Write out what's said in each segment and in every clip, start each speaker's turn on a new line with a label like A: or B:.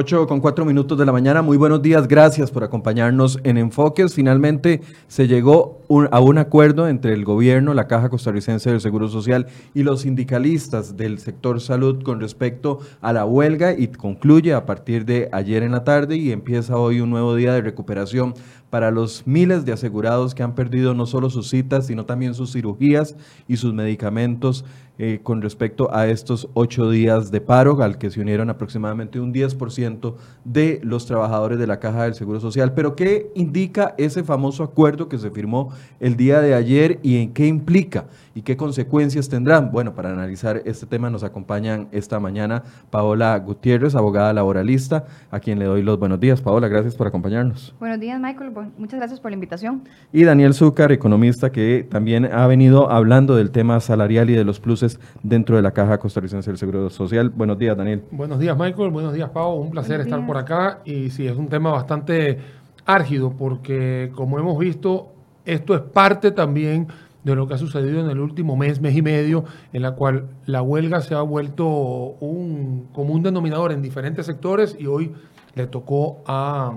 A: 8 con 4 minutos de la mañana, muy buenos días, gracias por acompañarnos en Enfoques. Finalmente se llegó a un acuerdo entre el gobierno, la Caja Costarricense del Seguro Social y los sindicalistas del sector salud con respecto a la huelga y concluye a partir de ayer en la tarde y empieza hoy un nuevo día de recuperación para los miles de asegurados que han perdido no solo sus citas, sino también sus cirugías y sus medicamentos eh, con respecto a estos ocho días de paro, al que se unieron aproximadamente un 10% de los trabajadores de la Caja del Seguro Social. Pero ¿qué indica ese famoso acuerdo que se firmó el día de ayer y en qué implica y qué consecuencias tendrán? Bueno, para analizar este tema nos acompañan esta mañana Paola Gutiérrez, abogada laboralista, a quien le doy los buenos días. Paola, gracias por acompañarnos.
B: Buenos días, Michael. Muchas gracias por la invitación.
A: Y Daniel Zúcar, economista, que también ha venido hablando del tema salarial y de los pluses dentro de la Caja Costarricense del Seguro Social. Buenos días, Daniel.
C: Buenos días, Michael. Buenos días, Pau. Un placer estar por acá. Y sí, es un tema bastante árgido porque, como hemos visto, esto es parte también de lo que ha sucedido en el último mes, mes y medio, en la cual la huelga se ha vuelto un común denominador en diferentes sectores y hoy le tocó a,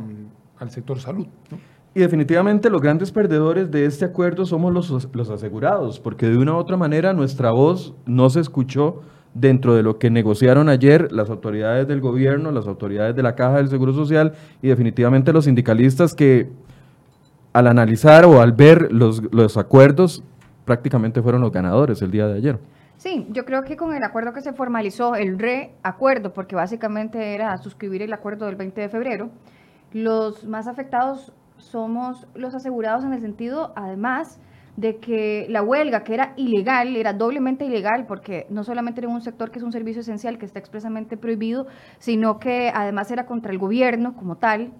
C: al sector salud.
A: Y definitivamente los grandes perdedores de este acuerdo somos los, los asegurados, porque de una u otra manera nuestra voz no se escuchó dentro de lo que negociaron ayer las autoridades del gobierno, las autoridades de la Caja del Seguro Social y definitivamente los sindicalistas que al analizar o al ver los, los acuerdos prácticamente fueron los ganadores el día de ayer.
B: Sí, yo creo que con el acuerdo que se formalizó, el reacuerdo, porque básicamente era suscribir el acuerdo del 20 de febrero, los más afectados somos los asegurados en el sentido, además, de que la huelga, que era ilegal, era doblemente ilegal, porque no solamente era un sector que es un servicio esencial que está expresamente prohibido, sino que además era contra el gobierno como tal.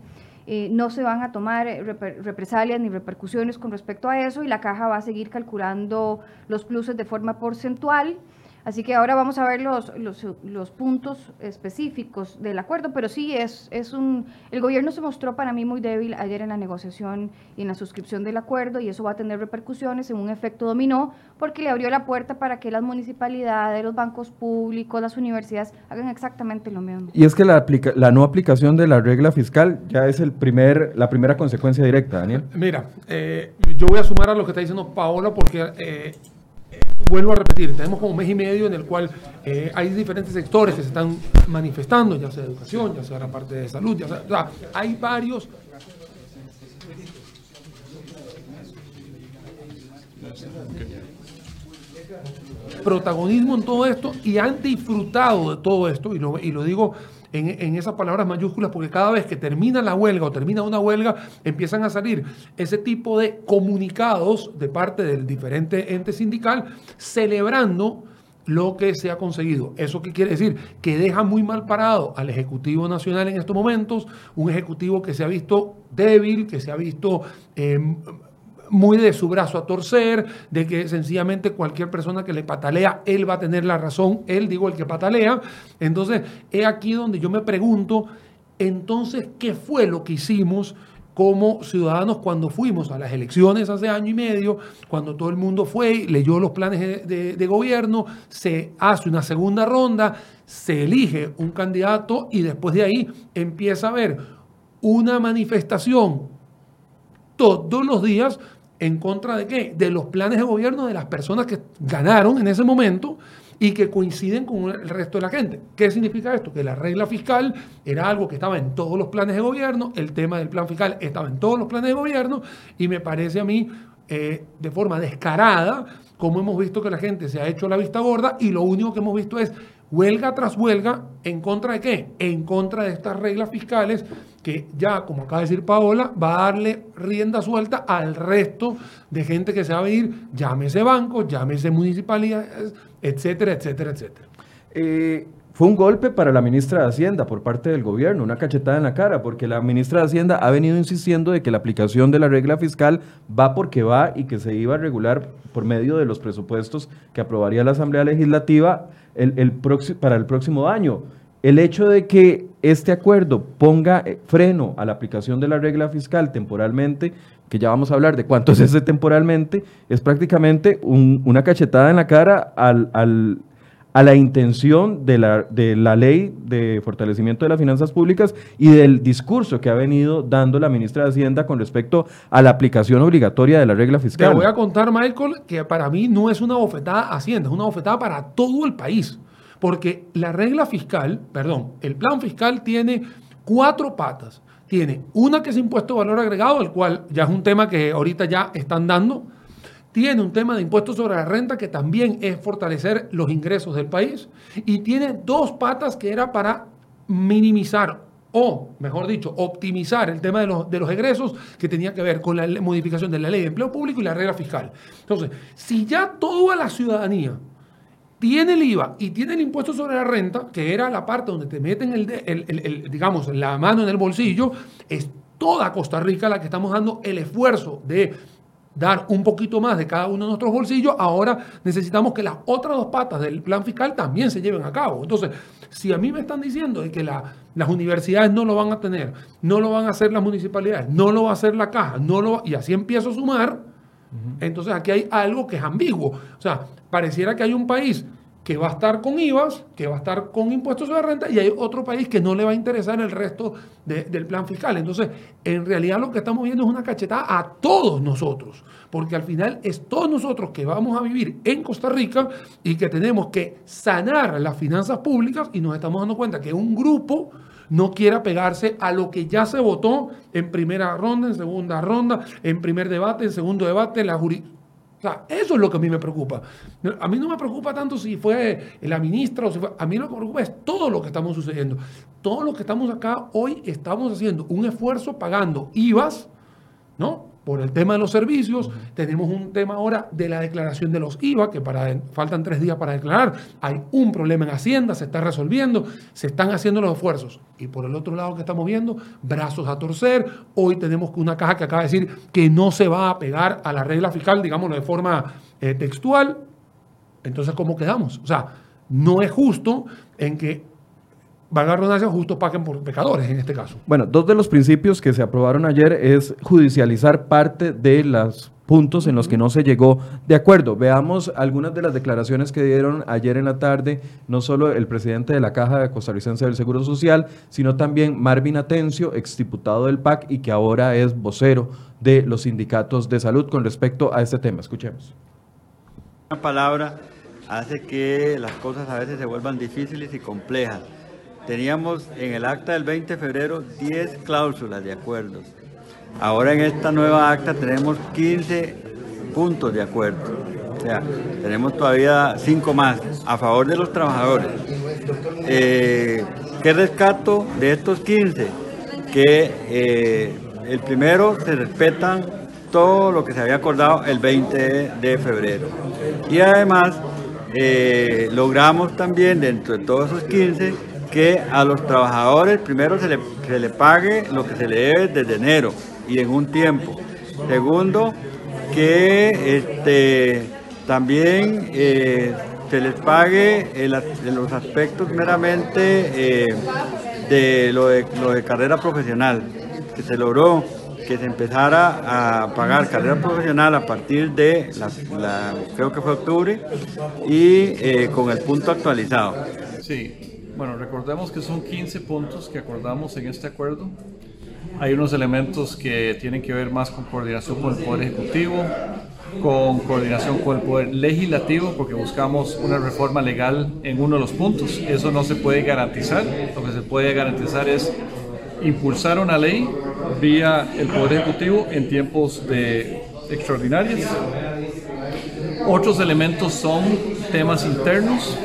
B: Eh, no se van a tomar represalias ni repercusiones con respecto a eso y la caja va a seguir calculando los pluses de forma porcentual Así que ahora vamos a ver los, los, puntos específicos del acuerdo, pero sí es, es un... El gobierno se mostró para mí muy débil ayer en la negociación y en la suscripción del acuerdo y eso va a tener repercusiones en un efecto dominó porque le abrió la puerta para que las municipalidades, los bancos públicos, las universidades hagan exactamente lo mismo.
A: Y es que la, la no aplicación de la regla fiscal ya es el primer, la primera consecuencia directa, Daniel.
C: Mira, eh, yo voy a sumar a lo que está diciendo Paola porque... Eh, vuelvo a repetir, tenemos como un mes y medio en el cual eh, hay diferentes sectores que se están manifestando, ya sea educación, ya sea la parte de salud, ya sea, hay varios protagonismo en todo esto y han disfrutado de todo esto, y lo, y lo digo en, esas palabras mayúsculas, porque cada vez que termina la huelga o termina una huelga, empiezan a salir ese tipo de comunicados de parte del diferente ente sindical celebrando lo que se ha conseguido. ¿Eso qué quiere decir? Que deja muy mal parado al Ejecutivo Nacional en estos momentos, un Ejecutivo que se ha visto débil, que se ha visto... Eh, muy de su brazo a torcer, de que sencillamente cualquier persona que le patalea, él va a tener la razón, él digo el que patalea. Entonces, es aquí donde yo me pregunto, entonces, ¿qué fue lo que hicimos? como ciudadanos cuando fuimos a las elecciones hace año y medio, cuando todo el mundo fue, leyó los planes de, de, gobierno, se hace una segunda ronda, se elige un candidato y después de ahí empieza a haber una manifestación todos los días en contra de qué? De los planes de gobierno de las personas que ganaron en ese momento y que coinciden con el resto de la gente. ¿Qué significa esto? Que la regla fiscal era algo que estaba en todos los planes de gobierno, el tema del plan fiscal estaba en todos los planes de gobierno y me parece a mí eh, de forma descarada como hemos visto que la gente se ha hecho la vista gorda y lo único que hemos visto es huelga tras huelga, ¿en contra de qué? En contra de estas reglas fiscales que ya, como acaba de decir Paola, va a darle rienda suelta al resto de gente que se va a venir, llámese bancos, llámese municipalidades, etcétera, etcétera, etcétera.
A: Eh, fue un golpe para la ministra de Hacienda por parte del gobierno, una cachetada en la cara, porque la ministra de Hacienda ha venido insistiendo de que la aplicación de la regla fiscal va porque va y que se iba a regular por medio de los presupuestos que aprobaría la Asamblea Legislativa el, para el próximo año. El hecho de que este acuerdo ponga eh, freno a la aplicación de la regla fiscal temporalmente, que ya vamos a hablar de cuánto es ese temporalmente, es prácticamente una cachetada en la cara al a la intención de la, de la ley de fortalecimiento de las finanzas públicas y del discurso que ha venido dando la ministra de Hacienda con respecto a la aplicación obligatoria de la regla fiscal.
C: Te voy a contar, Michael, que para mí no es una bofetada a Hacienda, es una bofetada para todo el país. Porque la regla fiscal, perdón, el plan fiscal tiene cuatro patas. Tiene una que es impuesto de valor agregado, el cual ya es un tema que ahorita ya están dando tiene un tema de impuestos sobre la renta que también es fortalecer los ingresos del país y tiene dos patas que era para minimizar o, mejor dicho, optimizar el tema de los, de los egresos que tenía que ver con la modificación de la ley de empleo público y la regla fiscal. Entonces, si ya toda la ciudadanía tiene el IVA y tiene el impuesto sobre la renta, que era la parte donde te meten el, el, digamos, la mano en el bolsillo, es toda Costa Rica la que estamos dando el esfuerzo de dar un poquito más de cada uno de nuestros bolsillos, ahora necesitamos que las otras dos patas del plan fiscal también se lleven a cabo. Entonces, si a mí me están diciendo que las universidades no lo van a tener, no lo van a hacer las municipalidades, no lo va a hacer la caja, no lo y así empiezo a sumar, entonces aquí hay algo que es ambiguo. O sea, pareciera que hay un país que va a estar con IVAs, que va a estar con impuestos sobre renta, y hay otro país que no le va a interesar el resto del plan fiscal. Entonces, en realidad lo que estamos viendo es una cachetada a todos nosotros, porque al final es todos nosotros que vamos a vivir en Costa Rica y que tenemos que sanar las finanzas públicas y nos estamos dando cuenta que un grupo no quiera pegarse a lo que ya se votó en primera ronda, en segunda ronda, en primer debate, en segundo debate, la jurisdicción sea, eso es lo que a mí me preocupa. A mí no me preocupa tanto si fue la ministra o si fue... A mí lo que me preocupa es todo lo que estamos sucediendo. Todo lo que estamos acá hoy estamos haciendo un esfuerzo pagando IVAs, ¿no? Por el tema de los servicios. Tenemos un tema ahora de la declaración de los IVA, que para, faltan tres días para declarar. Hay un problema en Hacienda, se está resolviendo, se están haciendo los esfuerzos. Y por el otro lado que estamos viendo, brazos a torcer. Hoy tenemos una caja que acaba de decir que no se va a pegar a la regla fiscal, digámoslo de forma eh, textual. Entonces, ¿cómo quedamos? O sea, no es justo en que valga redundancia, justo paguen por pecadores en este caso.
A: Bueno, dos de los principios que se aprobaron ayer es judicializar parte de los puntos en los que no se llegó de acuerdo. Veamos algunas de las declaraciones que dieron ayer en la tarde, no solo el presidente de la Caja Costarricense del Seguro Social, sino también Marvin Atencio, exdiputado del PAC y que ahora es vocero de los sindicatos de salud con respecto a este tema. Escuchemos.
D: Una palabra hace que las cosas a veces se vuelvan difíciles y complejas teníamos en el acta del 20 de febrero 10 cláusulas de acuerdos. Ahora en esta nueva acta tenemos 15 puntos de acuerdo. O sea, tenemos todavía 5 más a favor de los trabajadores. Eh, ¿Qué rescato de estos 15? Que eh, el primero se respetan todo lo que se había acordado el 20 de febrero. Y además eh, logramos también dentro de todos esos 15 que a los trabajadores primero se le, pague lo que se le debe desde enero y en un tiempo. Segundo, que este, también eh, se les pague los aspectos meramente eh, de, lo de lo de carrera profesional, que se logró que se empezara a pagar carrera profesional a partir de, creo que fue octubre, y eh, con el punto actualizado.
E: Sí, bueno, recordemos que son 15 puntos que acordamos en este acuerdo. Hay unos elementos que tienen que ver más con coordinación con el Poder Ejecutivo, con coordinación con el Poder Legislativo, porque buscamos una reforma legal en uno de los puntos. Eso no se puede garantizar. Lo que se puede garantizar es impulsar una ley vía el Poder Ejecutivo en tiempos de extraordinarios. Otros elementos son temas internos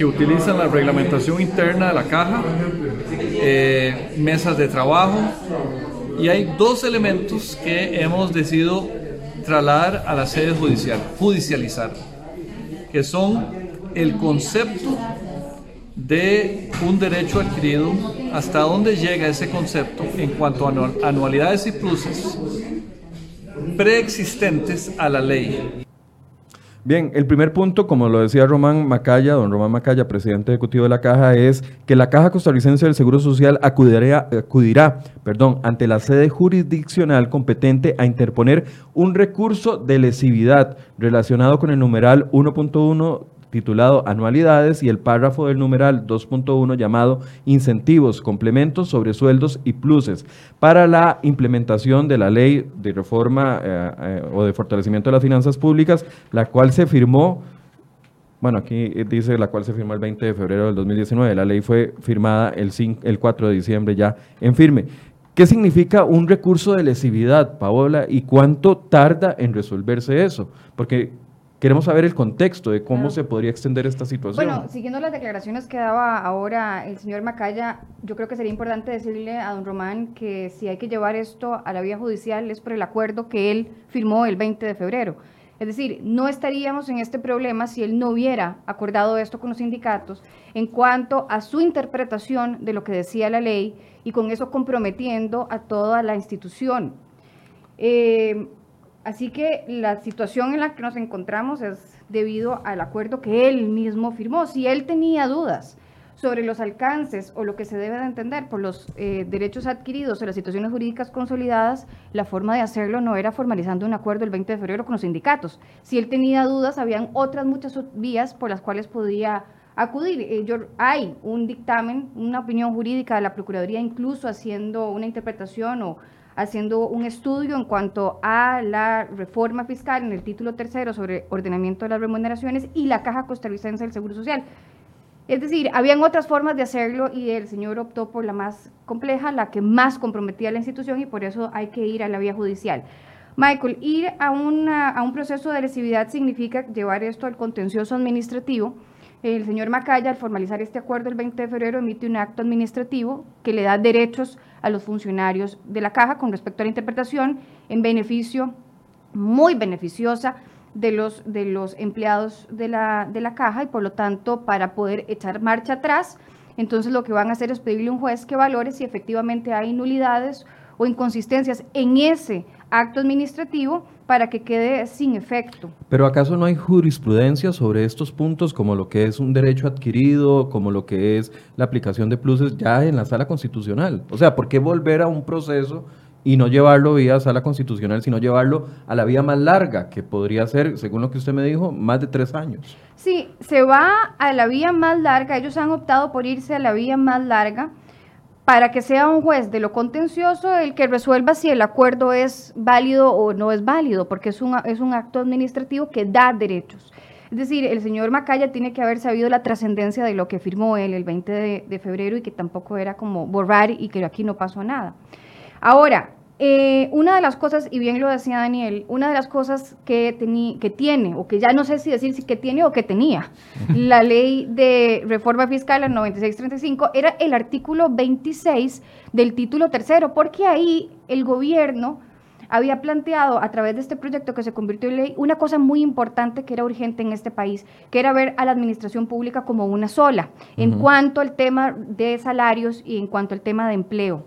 E: que utilizan la reglamentación interna de la caja, eh, mesas de trabajo, y hay dos elementos que hemos decidido trasladar a la sede judicial, judicializar, que son el concepto de un derecho adquirido, hasta dónde llega ese concepto en cuanto a anualidades y pluses preexistentes a la ley.
A: Bien, el primer punto, como lo decía Román Macaya, don Román Macaya, presidente ejecutivo de la Caja, es que la Caja Costarricense del Seguro Social acudirá, acudirá perdón, ante la sede jurisdiccional competente a interponer un recurso de lesividad relacionado con el numeral 1.1 titulado Anualidades y el párrafo del numeral 2.1 llamado Incentivos, complementos sobre sueldos y pluses para la implementación de la ley de reforma eh, eh, o de fortalecimiento de las finanzas públicas, la cual se firmó bueno, aquí dice la cual se firmó el 20 de febrero del 2019. La ley fue firmada el, 5, el 4 de diciembre ya en firme. ¿Qué significa un recurso de lesividad, Paola, y cuánto tarda en resolverse eso? Porque queremos saber el contexto de cómo se podría extender esta situación.
B: Bueno, siguiendo las declaraciones que daba ahora el señor Macaya, yo creo que sería importante decirle a don Román que si hay que llevar esto a la vía judicial es por el acuerdo que él firmó el 20 de febrero. Es decir, no estaríamos en este problema si él no hubiera acordado esto con los sindicatos en cuanto a su interpretación de lo que decía la ley y con eso comprometiendo a toda la institución. Eh, así que la situación en la que nos encontramos es debido al acuerdo que él mismo firmó. Si él tenía dudas sobre los alcances o lo que se debe de entender por los eh, derechos adquiridos o las situaciones jurídicas consolidadas, la forma de hacerlo no era formalizando un acuerdo el 20 de febrero con los sindicatos. Si él tenía dudas, habían otras muchas vías por las cuales podía acudir. Eh, hay un dictamen, una opinión jurídica de la Procuraduría, incluso haciendo una interpretación o haciendo un estudio en cuanto a la reforma fiscal en el título tercero sobre ordenamiento de las remuneraciones y la Caja Costarricense del Seguro Social. Es decir, habían otras formas de hacerlo y el señor optó por la más compleja, la que más comprometía a la institución y por eso hay que ir a la vía judicial. Michael, ir a, a un proceso de lesividad significa llevar esto al contencioso administrativo. El señor Macaya, al formalizar este acuerdo el 20 de febrero, emite un acto administrativo que le da derechos a los funcionarios de la caja con respecto a la interpretación en beneficio, muy beneficiosa de los, de los empleados de la, de la caja y por lo tanto para poder echar marcha atrás, entonces lo que van a hacer es pedirle a un juez que valore si efectivamente hay nulidades o inconsistencias en ese acto administrativo para que quede sin efecto.
A: Pero ¿acaso no hay jurisprudencia sobre estos puntos como lo que es un derecho adquirido, como lo que es la aplicación de pluses ya en la sala constitucional? O sea, ¿por qué volver a un proceso y no llevarlo vía sala constitucional, sino llevarlo a la vía más larga, que podría ser, según lo que usted me dijo, más de tres años.
B: Sí, se va a la vía más larga, ellos han optado por irse a la vía más larga para que sea un juez de lo contencioso el que resuelva si el acuerdo es válido o no es válido, porque es un, es un acto administrativo que da derechos. Es decir, el señor Macaya tiene que haber sabido la trascendencia de lo que firmó él el 20 de, de febrero y que tampoco era como borrar y que aquí no pasó nada. Ahora, eh, una de las cosas, y bien lo decía Daniel, una de las cosas que, que tiene, o que ya no sé si decir si que tiene o que tenía, la ley de reforma fiscal, la 9635, era el artículo 26 del título tercero, porque ahí el gobierno había planteado a través de este proyecto que se convirtió en ley una cosa muy importante que era urgente en este país, que era ver a la administración pública como una sola, en cuanto al tema de salarios y en cuanto al tema de empleo.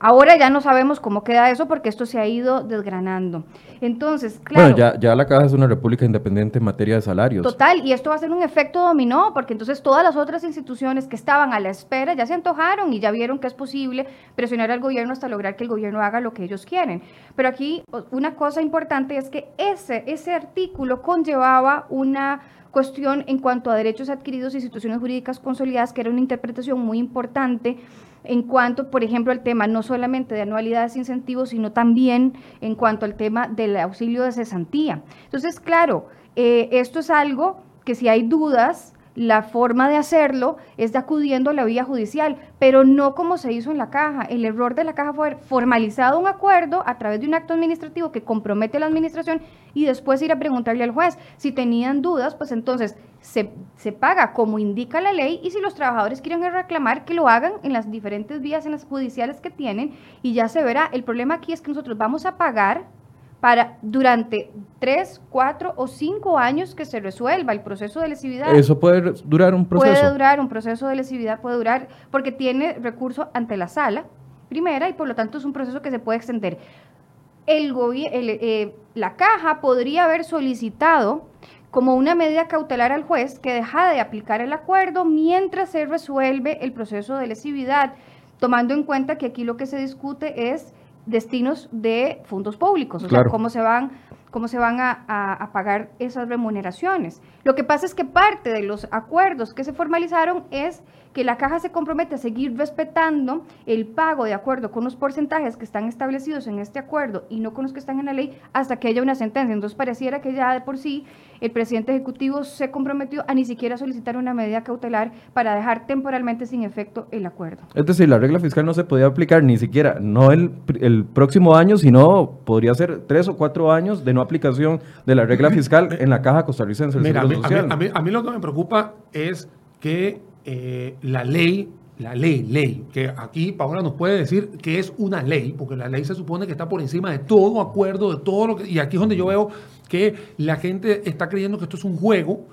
B: Ahora ya no sabemos cómo queda eso porque esto se ha ido desgranando. Entonces, claro.
A: Bueno, ya, la Caja es una república independiente en materia de salarios.
B: Total, y esto va a ser un efecto dominó, porque entonces todas las otras instituciones que estaban a la espera ya se antojaron y ya vieron que es posible presionar al gobierno hasta lograr que el gobierno haga lo que ellos quieren. Pero aquí una cosa importante es que ese, ese artículo conllevaba una cuestión en cuanto a derechos adquiridos y instituciones jurídicas consolidadas, que era una interpretación muy importante en cuanto, por ejemplo, al tema no solamente de anualidades e incentivos, sino también en cuanto al tema del auxilio de cesantía. Entonces, claro, eh, esto es algo que si hay dudas, la forma de hacerlo es acudiendo a la vía judicial, pero no como se hizo en la caja. El error de la caja fue formalizado un acuerdo a través de un acto administrativo que compromete a la administración y después ir a preguntarle al juez. Si tenían dudas, pues entonces se, se paga como indica la ley y si los trabajadores quieren reclamar, que lo hagan en las diferentes vías en las judiciales que tienen y ya se verá. El problema aquí es que nosotros vamos a pagar para durante tres, cuatro o cinco años que se resuelva el proceso de lesividad.
A: Eso puede durar un proceso.
B: Puede durar un proceso de lesividad, puede durar porque tiene recurso ante la sala primera y por lo tanto es un proceso que se puede extender. El, eh, la caja podría haber solicitado como una medida cautelar al juez que deja de aplicar el acuerdo mientras se resuelve el proceso de lesividad, tomando en cuenta que aquí lo que se discute es destinos de fondos públicos, o sea, cómo se van cómo se van a, a- a pagar esas remuneraciones. Lo que pasa es que parte de los acuerdos que se formalizaron es que la caja se compromete a seguir respetando el pago de acuerdo con los porcentajes que están establecidos en este acuerdo y no con los que están en la ley hasta que haya una sentencia. Entonces pareciera que ya de por sí el presidente ejecutivo se comprometió a ni siquiera solicitar una medida cautelar para dejar temporalmente sin efecto el acuerdo.
A: Es decir, la regla fiscal no se podía aplicar ni siquiera, no el, pr- el próximo año, sino podría ser tres o cuatro años de no aplicación de la regla fiscal en la caja costarricense del
C: Mira, a mí,
A: Seguro
C: a mí-
A: Social.
C: a mí- a mí lo que me preocupa es que eh, la ley, la ley, ley, que aquí Paola nos puede decir que es una ley, porque la ley se supone que está por encima de todo acuerdo, de todo lo que... Y aquí es donde yo veo que la gente está creyendo que esto es un juego.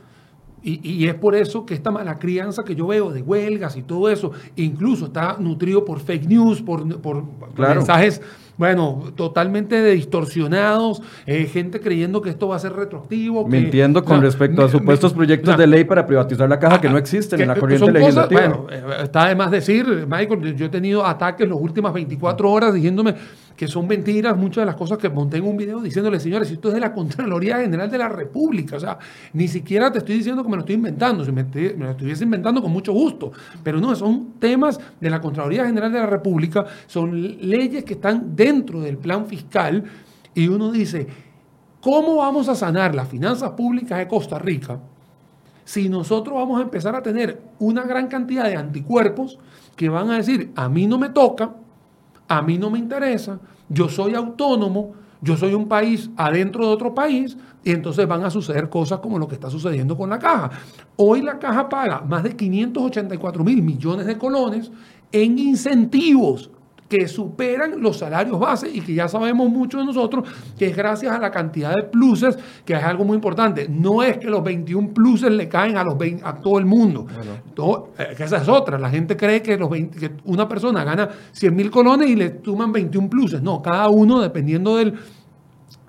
C: Y, y es por eso que esta mala crianza que yo veo de huelgas y todo eso, incluso está nutrido por fake news, por, por
A: Claro.
C: mensajes, bueno, totalmente distorsionados, eh, gente creyendo que esto va a ser retroactivo. que-
A: Mintiendo con
C: o sea,
A: respecto a supuestos proyectos de ley para privatizar la caja que no
C: ah,
A: existen
C: que-
A: en la corriente
C: son cosas-
A: legislativa.
C: bueno, eh, está de más decir, Michael, yo he tenido ataques las últimas 24 horas diciéndome que son mentiras muchas de las cosas que monté en un video diciéndole, señores, esto es de la Contraloría General de la República. O sea, ni siquiera te estoy diciendo que me lo estoy inventando. Si me lo estuviese inventando con mucho gusto. Pero no, son temas de la Contraloría General de la República, son leyes que están dentro del plan fiscal y uno dice, ¿cómo vamos a sanar las finanzas públicas de Costa Rica? si nosotros vamos a empezar a tener una gran cantidad de anticuerpos que van a decir, a mí no me toca, a mí no me interesa, yo soy autónomo, yo soy un país adentro de otro país, y entonces van a suceder cosas como lo que está sucediendo con la caja. Hoy la caja paga más de 584 mil millones de colones en incentivos que superan los salarios base y que ya sabemos mucho de nosotros que es gracias a la cantidad de pluses, que es algo muy importante. No es que los 21 pluses le caen a, los 20 a todo el mundo. Todo- eh, que esa es otra. La gente cree que, los 20 que una persona gana 100 mil colones y le suman 21 pluses. No, cada uno dependiendo del,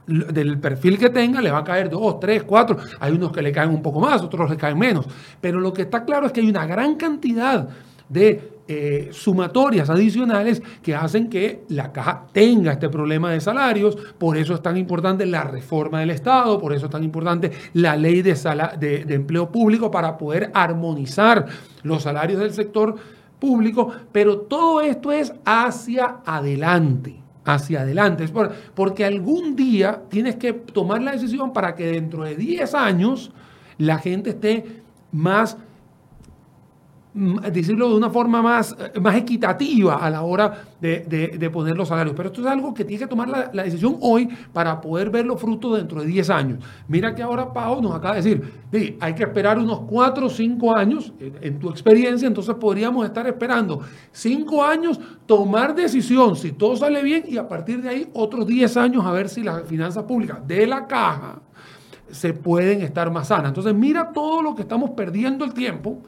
C: del perfil que tenga, le va a caer dos, tres, cuatro. Hay unos que le caen un poco más, otros le caen menos. Pero lo que está claro es que hay una gran cantidad de eh, sumatorias adicionales que hacen que la caja tenga este problema de salarios. Por eso es tan importante la reforma del Estado, por eso es tan importante la ley de, de, empleo público para poder armonizar los salarios del sector público. Pero todo esto es hacia adelante hacia adelante. Es por- porque algún día tienes que tomar la decisión para que dentro de 10 años la gente esté más, decirlo de una forma más, eh, más equitativa a la hora de, de- poner los salarios. Pero esto es algo que tiene que tomar la, decisión hoy para poder ver los frutos dentro de 10 años. Mira que ahora Pau nos acaba de decir, "Di, hay que esperar unos 4 o 5 años, en, en tu experiencia, entonces podríamos estar esperando 5 años, tomar decisión si todo sale bien y a partir de ahí otros 10 años a ver si las finanzas públicas de la caja se pueden estar más sanas. Entonces mira todo lo que estamos perdiendo el tiempo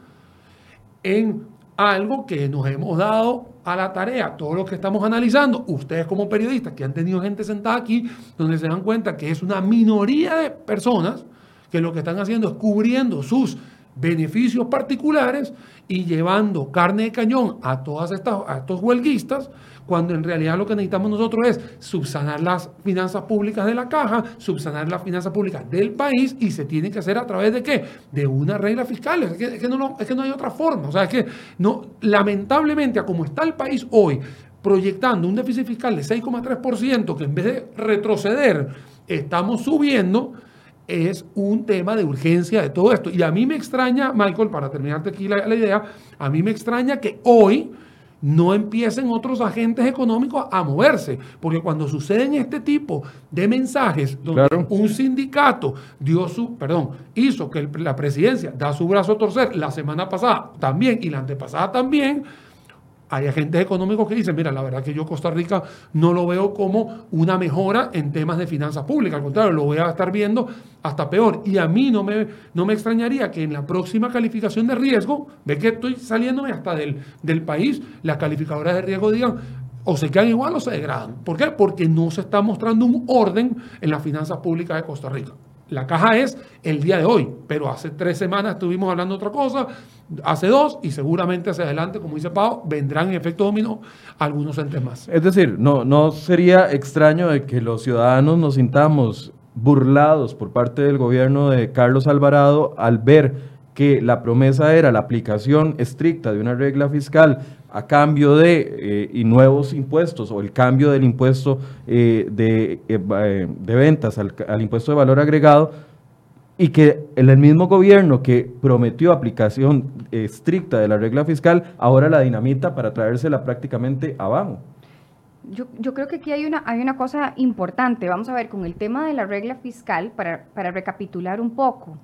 C: en algo que nos hemos dado a la tarea, todo lo que estamos analizando, ustedes como periodistas que han tenido gente sentada aquí, donde se dan cuenta que es una minoría de personas que lo que están haciendo es cubriendo sus beneficios particulares y llevando carne de cañón a todas estas a estos huelguistas, cuando en realidad lo que necesitamos nosotros es subsanar las finanzas públicas de la caja, subsanar las finanzas públicas del país y se tiene que hacer a través de qué? De una regla fiscal. Es que, no, es que no hay otra forma. O sea, es que no, lamentablemente, a como está el país hoy, proyectando un déficit fiscal de 6,3%, que en vez de retroceder, estamos subiendo, es un tema de urgencia de todo esto. Y a mí me extraña, Michael, para terminarte aquí la idea, a mí me extraña que hoy no empiecen otros agentes económicos a moverse, porque cuando suceden este tipo de mensajes, donde
A: Claro.
C: un sindicato dio su, perdón, hizo que la presidencia da su brazo a torcer la semana pasada también y la antepasada también, hay agentes económicos que dicen, mira, la verdad que yo Costa Rica no lo veo como una mejora en temas de finanzas públicas, al contrario, lo voy a estar viendo hasta peor. Y a mí no me, no me extrañaría que en la próxima calificación de riesgo, ve que estoy saliéndome hasta del, del país, las calificadoras de riesgo digan, o se quedan igual o se degradan. ¿Por qué? Porque no se está mostrando un orden en las finanzas públicas de Costa Rica. La caja es el día de hoy, pero hace tres semanas estuvimos hablando otra cosa, hace dos y seguramente hacia adelante, como dice Pau, vendrán en efecto dominó algunos entes más.
A: Es decir, no, no sería extraño de que los ciudadanos nos sintamos burlados por parte del gobierno de Carlos Alvarado al ver que la promesa era la aplicación estricta de una regla fiscal a cambio de eh, y nuevos impuestos o el cambio del impuesto eh, de, eh, de, ventas al, al, impuesto de valor agregado y que el mismo gobierno que prometió aplicación estricta de la regla fiscal ahora la dinamita para traérsela prácticamente abajo.
B: Yo, yo, creo que aquí hay una, hay una cosa importante. Vamos a ver, con el tema de la regla fiscal, para, para recapitular un poco.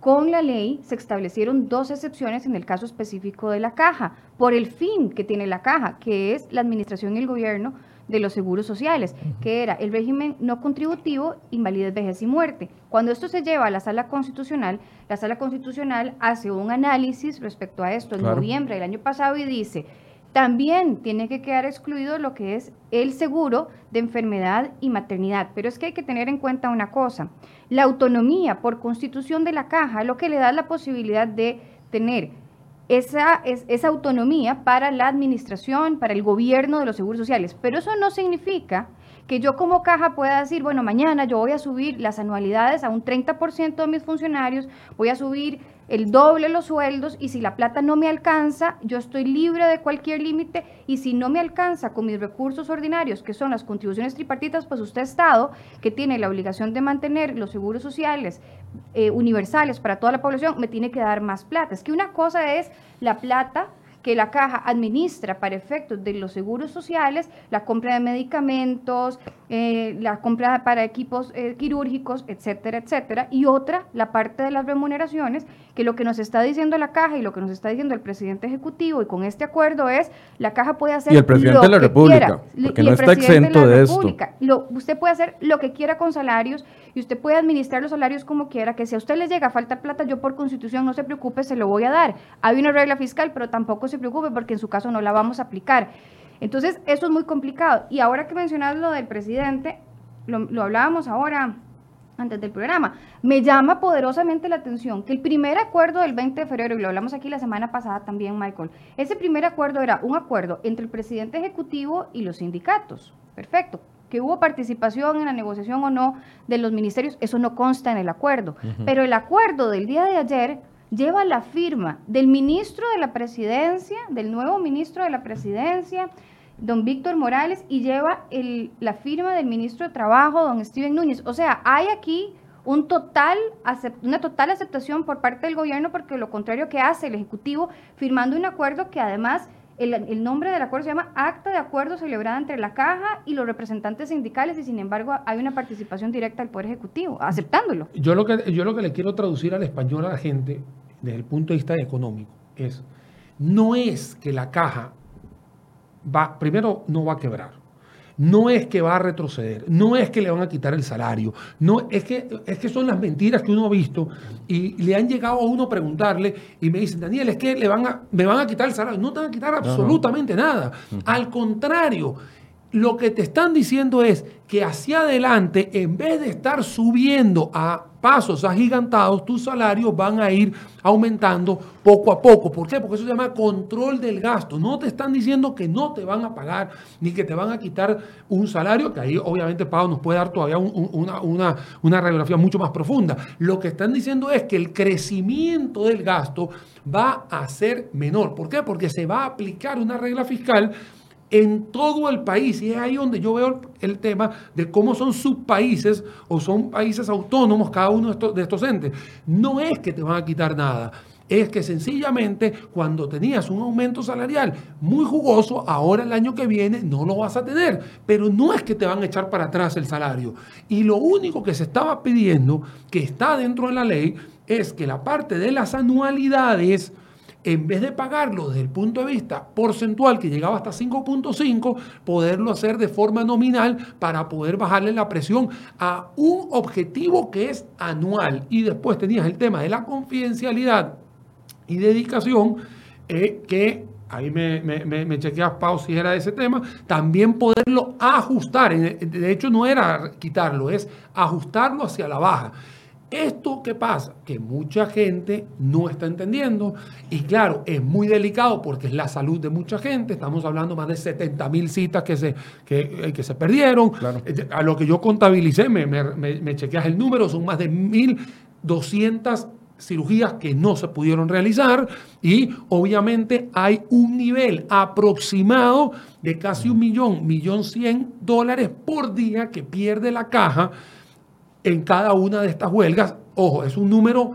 B: Con la ley se establecieron dos excepciones en el caso específico de la caja, por el fin que tiene la caja, que es la administración y el gobierno de los seguros sociales, que era el régimen no contributivo, invalidez, vejez y muerte. Cuando esto se lleva a la sala constitucional, la sala constitucional hace un análisis respecto a esto en noviembre del año pasado y dice, también tiene que quedar excluido lo que es el seguro de enfermedad y maternidad. Pero es que hay que tener en cuenta una cosa. La autonomía por constitución de la caja lo que le da la posibilidad de tener esa, esa autonomía para la administración, para el gobierno de los seguros sociales. Pero eso no significa que yo como caja pueda decir, bueno, mañana yo voy a subir las anualidades a un 30% de mis funcionarios, voy a subir el doble los sueldos y si la plata no me alcanza, yo estoy libre de cualquier límite y si no me alcanza con mis recursos ordinarios, que son las contribuciones tripartitas, pues usted Estado, que tiene la obligación de mantener los seguros sociales eh, universales para toda la población, me tiene que dar más plata. Es que una cosa es la plata que la caja administra para efectos de los seguros sociales, la compra de medicamentos, eh, la compra para equipos eh, quirúrgicos, etcétera, etcétera, y otra, la parte de las remuneraciones, que lo que nos está diciendo la caja y lo que nos está diciendo el presidente ejecutivo y con este acuerdo es, la caja puede hacer
A: y el presidente de la República, porque no está exento de, esto.
B: usted puede hacer lo que quiera con salarios y usted puede administrar los salarios como quiera, que si a usted le llega a faltar plata, yo por constitución no se preocupe, se lo voy a dar. Hay una regla fiscal, pero tampoco se preocupe porque en su caso no la vamos a aplicar. Entonces, eso es muy complicado. Y ahora que mencionas lo del presidente, lo, hablábamos ahora antes del programa, me llama poderosamente la atención que el primer acuerdo del 20 de febrero, y lo hablamos aquí la semana pasada también, Michael, ese primer acuerdo era un acuerdo entre el presidente ejecutivo y los sindicatos. Perfecto. Que hubo participación en la negociación o no de los ministerios, eso no consta en el acuerdo. Pero el acuerdo del día de ayer lleva la firma del ministro de la presidencia, del nuevo ministro de la presidencia, don Víctor Morales, y lleva la firma del ministro de Trabajo, don Steven Núñez. O sea, hay aquí un total, una total aceptación por parte del gobierno, porque lo contrario que hace el Ejecutivo, firmando un acuerdo que además el, el, nombre del acuerdo se llama Acta de Acuerdo celebrada entre la Caja y los representantes sindicales y sin embargo hay una participación directa del Poder Ejecutivo, aceptándolo.
C: Yo lo que, yo lo que le quiero traducir al español a la gente desde el punto de vista económico es, no es que la caja va, primero no va a quebrar, no es que va a retroceder, no es que le van a quitar el salario, no es que, es que son las mentiras que uno ha visto y le han llegado a uno a preguntarle y me dicen, Daniel, es que le van a, me van a quitar el salario, no te van a quitar absolutamente nada, al contrario, lo que te están diciendo es que hacia adelante, en vez de estar subiendo a pasos agigantados, tus salarios van a ir aumentando poco a poco. ¿Por qué? Porque eso se llama control del gasto. No te están diciendo que no te van a pagar ni que te van a quitar un salario, que ahí obviamente Pablo nos puede dar todavía una, una, una radiografía mucho más profunda. Lo que están diciendo es que el crecimiento del gasto va a ser menor. ¿Por qué? Porque se va a aplicar una regla fiscal en todo el país. Y es ahí donde yo veo el tema de cómo son subpaíses o son países autónomos cada uno de estos, de estos entes. No es que te van a quitar nada. Es que sencillamente cuando tenías un aumento salarial muy jugoso, ahora el año que viene no lo vas a tener. Pero no es que te van a echar para atrás el salario. Y lo único que se estaba pidiendo, que está dentro de la ley, es que la parte de las anualidades en vez de pagarlo desde el punto de vista porcentual que llegaba hasta 5.5, poderlo hacer de forma nominal para poder bajarle la presión a un objetivo que es anual. Y después tenías el tema de la confidencialidad y dedicación, eh, que ahí me, me, chequeas, Pau, si era ese tema, también poderlo ajustar. De hecho, no era quitarlo, es ajustarlo hacia la baja. ¿Esto qué pasa? Que mucha gente no está entendiendo y claro, es muy delicado porque es la salud de mucha gente. Estamos hablando más de 70 mil citas que se, que, eh, que se perdieron. Eh, A lo que yo contabilicé, me, me, me, me chequeas el número, son más de 1.200 cirugías que no se pudieron realizar y obviamente hay un nivel aproximado de casi un millón, millón cien dólares por día que pierde la caja en cada una de estas huelgas. Ojo, es un número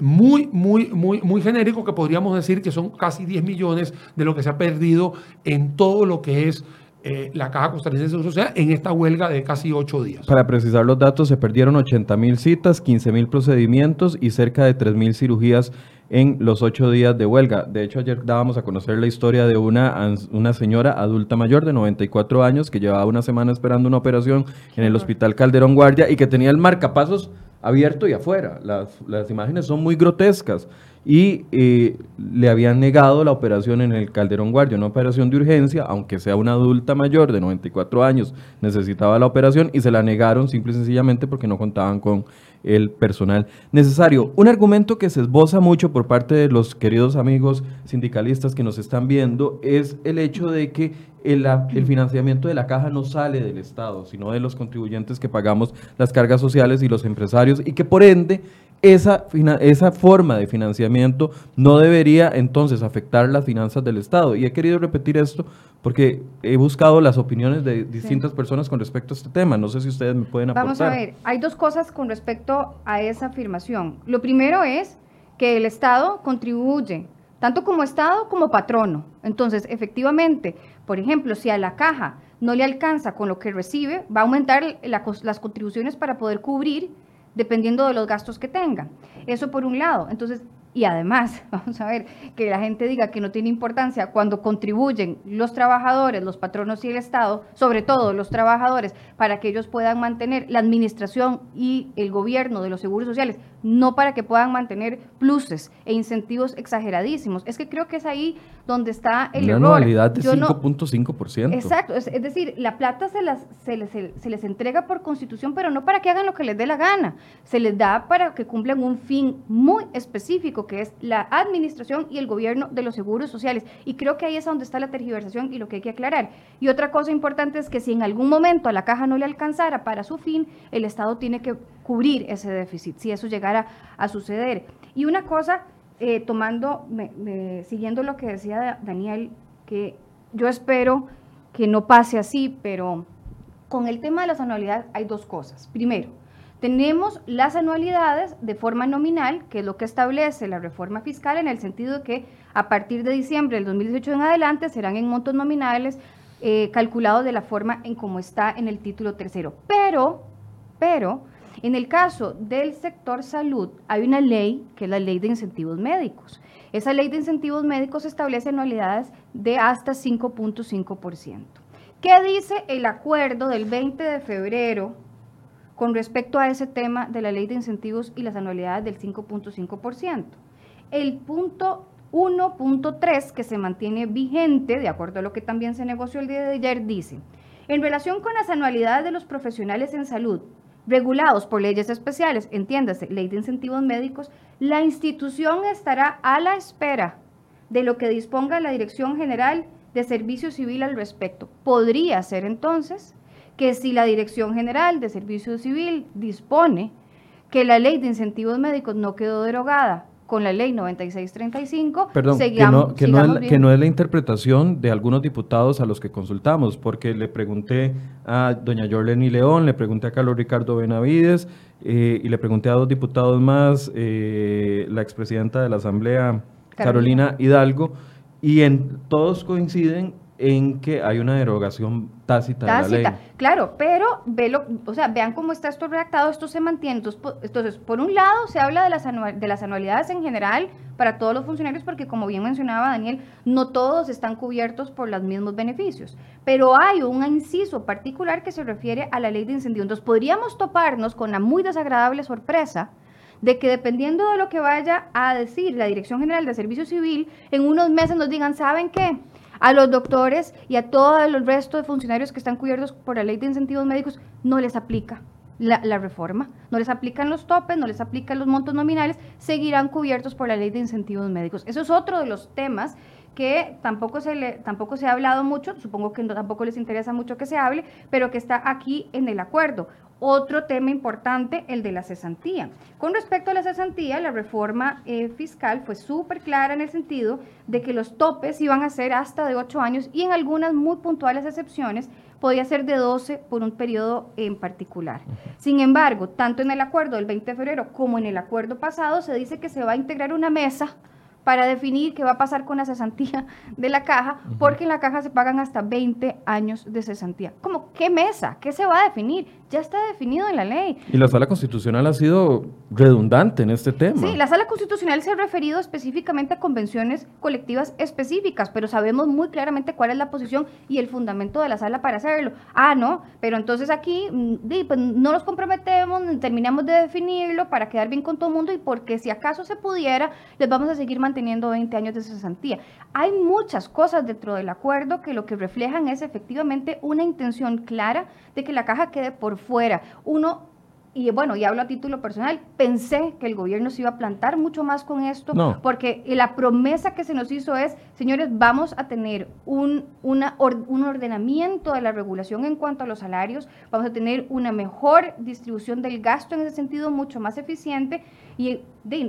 C: muy, muy, muy, muy genérico que podríamos decir que son casi 10 millones de lo que se ha perdido en todo lo que es eh, la Caja Costarricense de Sociedad en esta huelga de casi ocho días.
A: Para precisar los datos, se perdieron 80 mil citas, 15 mil procedimientos y cerca de 3 mil cirugías en los ocho días de huelga. De hecho, ayer dábamos a conocer la historia de una, una señora adulta mayor de 94 años que llevaba una semana esperando una operación en el Hospital Calderón Guardia y que tenía el marcapasos abierto y afuera. Las, las imágenes son muy grotescas y eh, le habían negado la operación en el Calderón Guardia, una operación de urgencia, aunque sea una adulta mayor de 94 años, necesitaba la operación y se la negaron simple y sencillamente porque no contaban con el personal necesario. Un argumento que se esboza mucho por parte de los queridos amigos sindicalistas que nos están viendo es el hecho de que el, el, financiamiento de la caja no sale del Estado, sino de los contribuyentes que pagamos las cargas sociales y los empresarios y que por ende esa, esa forma de financiamiento no debería entonces afectar las finanzas del Estado. Y he querido repetir esto porque he buscado las opiniones de distintas sí. personas con respecto a este tema. No sé si ustedes me pueden aportar.
B: Vamos a ver, hay dos cosas con respecto a esa afirmación. Lo primero es que el Estado contribuye tanto como Estado como patrono. Entonces, efectivamente, por ejemplo, si a la caja no le alcanza con lo que recibe, va a aumentar la, las contribuciones para poder cubrir dependiendo de los gastos que tengan. Eso por un lado. Entonces, y además, vamos a ver, que la gente diga que no tiene importancia cuando contribuyen los trabajadores, los patronos y el Estado, sobre todo los trabajadores, para que ellos puedan mantener la administración y el gobierno de los seguros sociales, no para que puedan mantener pluses e incentivos exageradísimos. Es que creo que es ahí donde está el
A: Una
B: error.
A: anualidad de 5.5%.
B: No, exacto, es, es, decir, la plata se, las, se, les, se les entrega por constitución, pero no para que hagan lo que les dé la gana. Se les da para que cumplan un fin muy específico, que es la administración y el gobierno de los seguros sociales. Y creo que ahí es donde está la tergiversación y lo que hay que aclarar. Y otra cosa importante es que si en algún momento a la caja no le alcanzara para su fin, el Estado tiene que cubrir ese déficit, si eso llegara a suceder. Y una cosa eh, tomando, me, me, siguiendo lo que decía Daniel, que yo espero que no pase así, pero con el tema de las anualidades hay dos cosas. Primero, tenemos las anualidades de forma nominal, que es lo que establece la reforma fiscal en el sentido de que a partir de diciembre del 2018 en adelante serán en montos nominales eh, calculados de la forma en como está en el título tercero. Pero, pero, en el caso del sector salud, hay una ley que es la ley de incentivos médicos. Esa ley de incentivos médicos establece anualidades de hasta 5.5%. ¿Qué dice el acuerdo del 20 de febrero con respecto a ese tema de la ley de incentivos y las anualidades del 5.5%? El punto 1.3 que se mantiene vigente, de acuerdo a lo que también se negoció el día de ayer, dice, en relación con las anualidades de los profesionales en salud, regulados por leyes especiales, entiéndase, ley de incentivos médicos, la institución estará a la espera de lo que disponga la Dirección General de Servicio Civil al respecto. Podría ser entonces que si la Dirección General de Servicio Civil dispone que la ley de incentivos médicos no quedó derogada con la ley 9635,
A: Perdón, sigamos, que, no, que, no es, que, no, es, la interpretación de algunos diputados a los que consultamos, porque le pregunté a doña Jorleni León, le pregunté a Carlos Ricardo Benavides eh, y le pregunté a dos diputados más, eh, la expresidenta de la Asamblea, Carolina, Carolina Hidalgo, y en todos coinciden en que hay una derogación tácita, tácita, de la ley.
B: Claro, pero velo, o sea, vean cómo está esto redactado, esto se mantiene. Entonces, por un lado, se habla de las, de las anualidades en general para todos los funcionarios, porque como bien mencionaba Daniel, no todos están cubiertos por los mismos beneficios. Pero hay un inciso particular que se refiere a la ley de incendio. Entonces, podríamos toparnos con la muy desagradable sorpresa de que dependiendo de lo que vaya a decir la Dirección General de Servicio Civil, en unos meses nos digan, ¿saben qué? A los doctores y a todo el resto de funcionarios que están cubiertos por la ley de incentivos médicos no les aplica. la, la, reforma. No les aplican los topes, no les aplican los montos nominales, seguirán cubiertos por la ley de incentivos médicos. Eso es otro de los temas que tampoco se, le, tampoco se ha hablado mucho, supongo que no, tampoco les interesa mucho que se hable, pero que está aquí en el acuerdo. Otro tema importante, el de la cesantía. Con respecto a la cesantía, la reforma eh, fiscal fue súper clara en el sentido de que los topes iban a ser hasta de 8 años y en algunas muy puntuales excepciones podía ser de 12 por un periodo en particular. Sin embargo, tanto en el acuerdo del 20 de febrero como en el acuerdo pasado se dice que se va a integrar una mesa para definir qué va a pasar con la cesantía de la caja, porque en la caja se pagan hasta 20 años de cesantía. ¿Cómo? ¿Qué mesa? ¿Qué se va a definir? Ya está definido en la ley.
A: Y la sala constitucional ha sido redundante en este tema.
B: Sí, la sala constitucional se ha referido específicamente a convenciones colectivas específicas, pero sabemos muy claramente cuál es la posición y el fundamento de la sala para hacerlo. Ah, no, pero entonces aquí mm, pues, no nos comprometemos, terminamos de definirlo para quedar bien con todo el mundo y porque si acaso se pudiera, les vamos a seguir manteniendo teniendo 20 años de cesantía. Hay muchas cosas dentro del acuerdo que lo que reflejan es efectivamente una intención clara de que la caja quede por fuera. Uno y bueno, y hablo a título personal, pensé que el gobierno se iba a plantar mucho más con esto, porque la promesa que se nos hizo es, señores, vamos a tener un, una un ordenamiento de la regulación en cuanto a los salarios, vamos a tener una mejor distribución del gasto en ese sentido, mucho más eficiente, y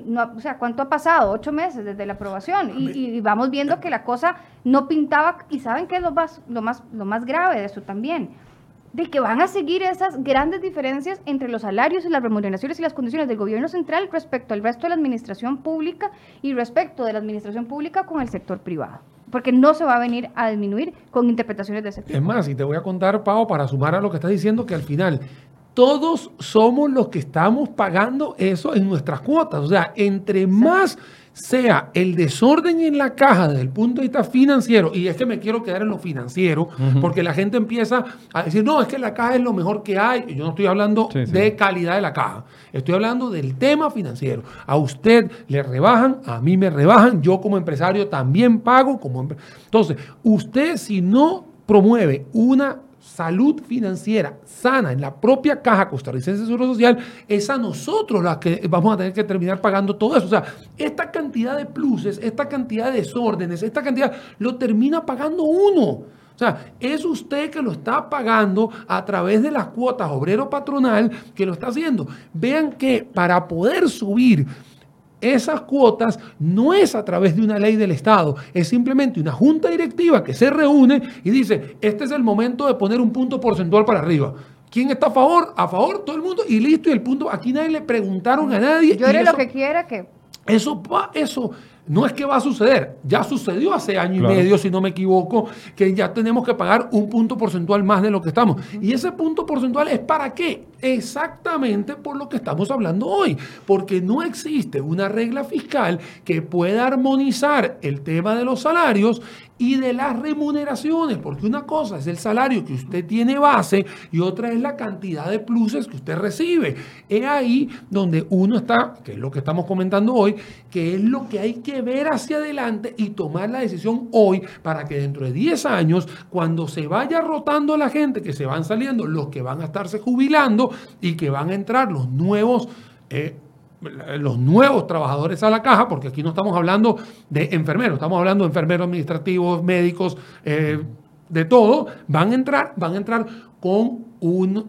B: no, o sea, ¿cuánto ha pasado? Ocho meses desde la aprobación, y, vamos viendo que la cosa no pintaba, y saben que es lo más, lo más, lo más grave de eso también de que van a seguir esas grandes diferencias entre los salarios y las remuneraciones y las condiciones del gobierno central respecto al resto de la administración pública y respecto de la administración pública con el sector privado. Porque no se va a venir a disminuir con interpretaciones de ese tipo.
C: Es más, y te voy a contar, Pau, para sumar a lo que estás diciendo, que al final todos somos los que estamos pagando eso en nuestras cuotas. O sea, entre más sea el desorden en la caja desde el punto de vista financiero, y es que me quiero quedar en lo financiero, porque la gente empieza a decir, no, es que la caja es lo mejor que hay. Yo no estoy hablando de calidad de la caja, estoy hablando del tema financiero. A usted le rebajan, a mí me rebajan, yo como empresario también pago. Como Entonces, usted si no promueve una salud financiera sana en la propia caja costarricense de Seguro Social, es a nosotros la que vamos a tener que terminar pagando todo eso. O sea, esta cantidad de pluses, esta cantidad de desórdenes, esta cantidad, lo termina pagando uno. O sea, es usted que lo está pagando a través de las cuotas obrero patronal que lo está haciendo. Vean que para poder subir esas cuotas no es a través de una ley del Estado, es simplemente una junta directiva que se reúne y dice, este es el momento de poner un punto porcentual para arriba. ¿Quién está a favor? A favor, todo el mundo, y listo, y el punto, aquí nadie le preguntaron a nadie.
B: Yo haré lo que quiera que...
C: Eso, eso, no es que va a suceder, ya sucedió hace año y medio, si no me equivoco, que ya tenemos que pagar un punto porcentual más de lo que estamos. Y ese punto porcentual es para qué? Exactamente por lo que estamos hablando hoy, porque no existe una regla fiscal que pueda armonizar el tema de los salarios y de las remuneraciones, porque una cosa es el salario que usted tiene base y otra es la cantidad de pluses que usted recibe. Es ahí donde uno está, que es lo que estamos comentando hoy, que es lo que hay que ver hacia adelante y tomar la decisión hoy para que dentro de 10 años, cuando se vaya rotando la gente, que se van saliendo los que van a estarse jubilando y que van a entrar los nuevos... Eh, los nuevos trabajadores a la caja, porque aquí no estamos hablando de enfermeros, estamos hablando de enfermeros administrativos, médicos, eh, de todo, van a entrar, van a entrar con una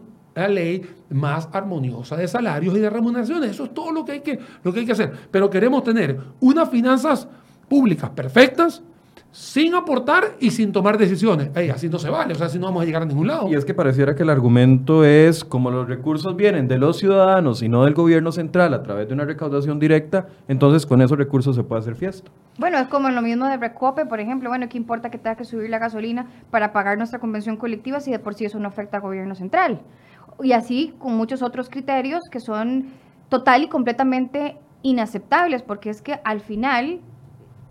C: ley más armoniosa de salarios y de remuneraciones. Eso es todo lo que hay que, lo que, hay que hacer. Pero queremos tener unas finanzas públicas perfectas, sin aportar y sin tomar decisiones. así no se vale, o sea, si no vamos a llegar a ningún lado.
A: Y es que pareciera que el argumento es, como los recursos vienen de los ciudadanos y no del gobierno central a través de una recaudación directa, entonces con esos recursos se puede hacer fiesta.
B: Bueno, es como lo mismo de Recope, por ejemplo, bueno, ¿qué importa que tenga que subir la gasolina para pagar nuestra convención colectiva si de por sí eso no afecta al gobierno central? Y así con muchos otros criterios que son total y completamente inaceptables, porque es que al final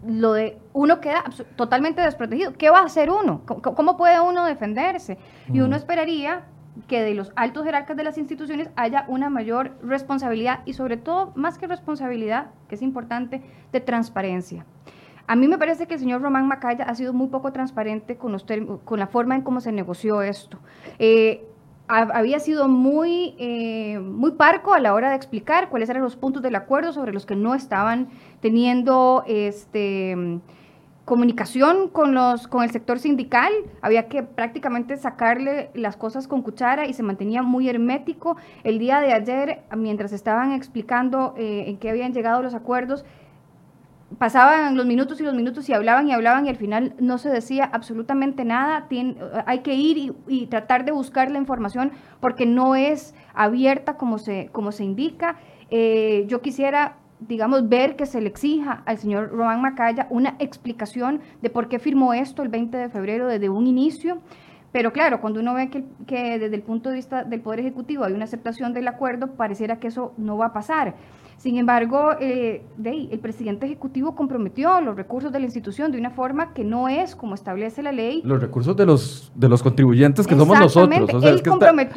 B: lo de uno queda totalmente desprotegido. ¿Qué va a hacer uno? ¿Cómo, puede uno defenderse? Y uno esperaría que de los altos jerarcas de las instituciones haya una mayor responsabilidad y sobre todo, más que responsabilidad, que es importante, de transparencia. A mí me parece que el señor Román Macaya ha sido muy poco transparente con, usted, con la forma en cómo se negoció esto. Eh, había sido muy, eh, muy parco a la hora de explicar cuáles eran los puntos del acuerdo sobre los que no estaban teniendo este comunicación con los con el sector sindical. Había que prácticamente sacarle las cosas con cuchara y se mantenía muy hermético. El día de ayer mientras estaban explicando eh, en qué habían llegado los acuerdos pasaban los minutos y los minutos y hablaban y hablaban y al final no se decía absolutamente nada. hay que ir y, tratar de buscar la información porque no es abierta como se, como se indica. Eh, yo quisiera, digamos, ver que se le exija al señor Román Macaya una explicación de por qué firmó esto el 20 de febrero desde un inicio. Pero claro, cuando uno ve que, que desde el punto de vista del Poder Ejecutivo hay una aceptación del acuerdo, pareciera que eso no va a pasar. Sin embargo, eh, el presidente ejecutivo comprometió los recursos de la institución de una forma que no es como establece la ley.
A: Los recursos de los de los contribuyentes que somos nosotros. O sea, es que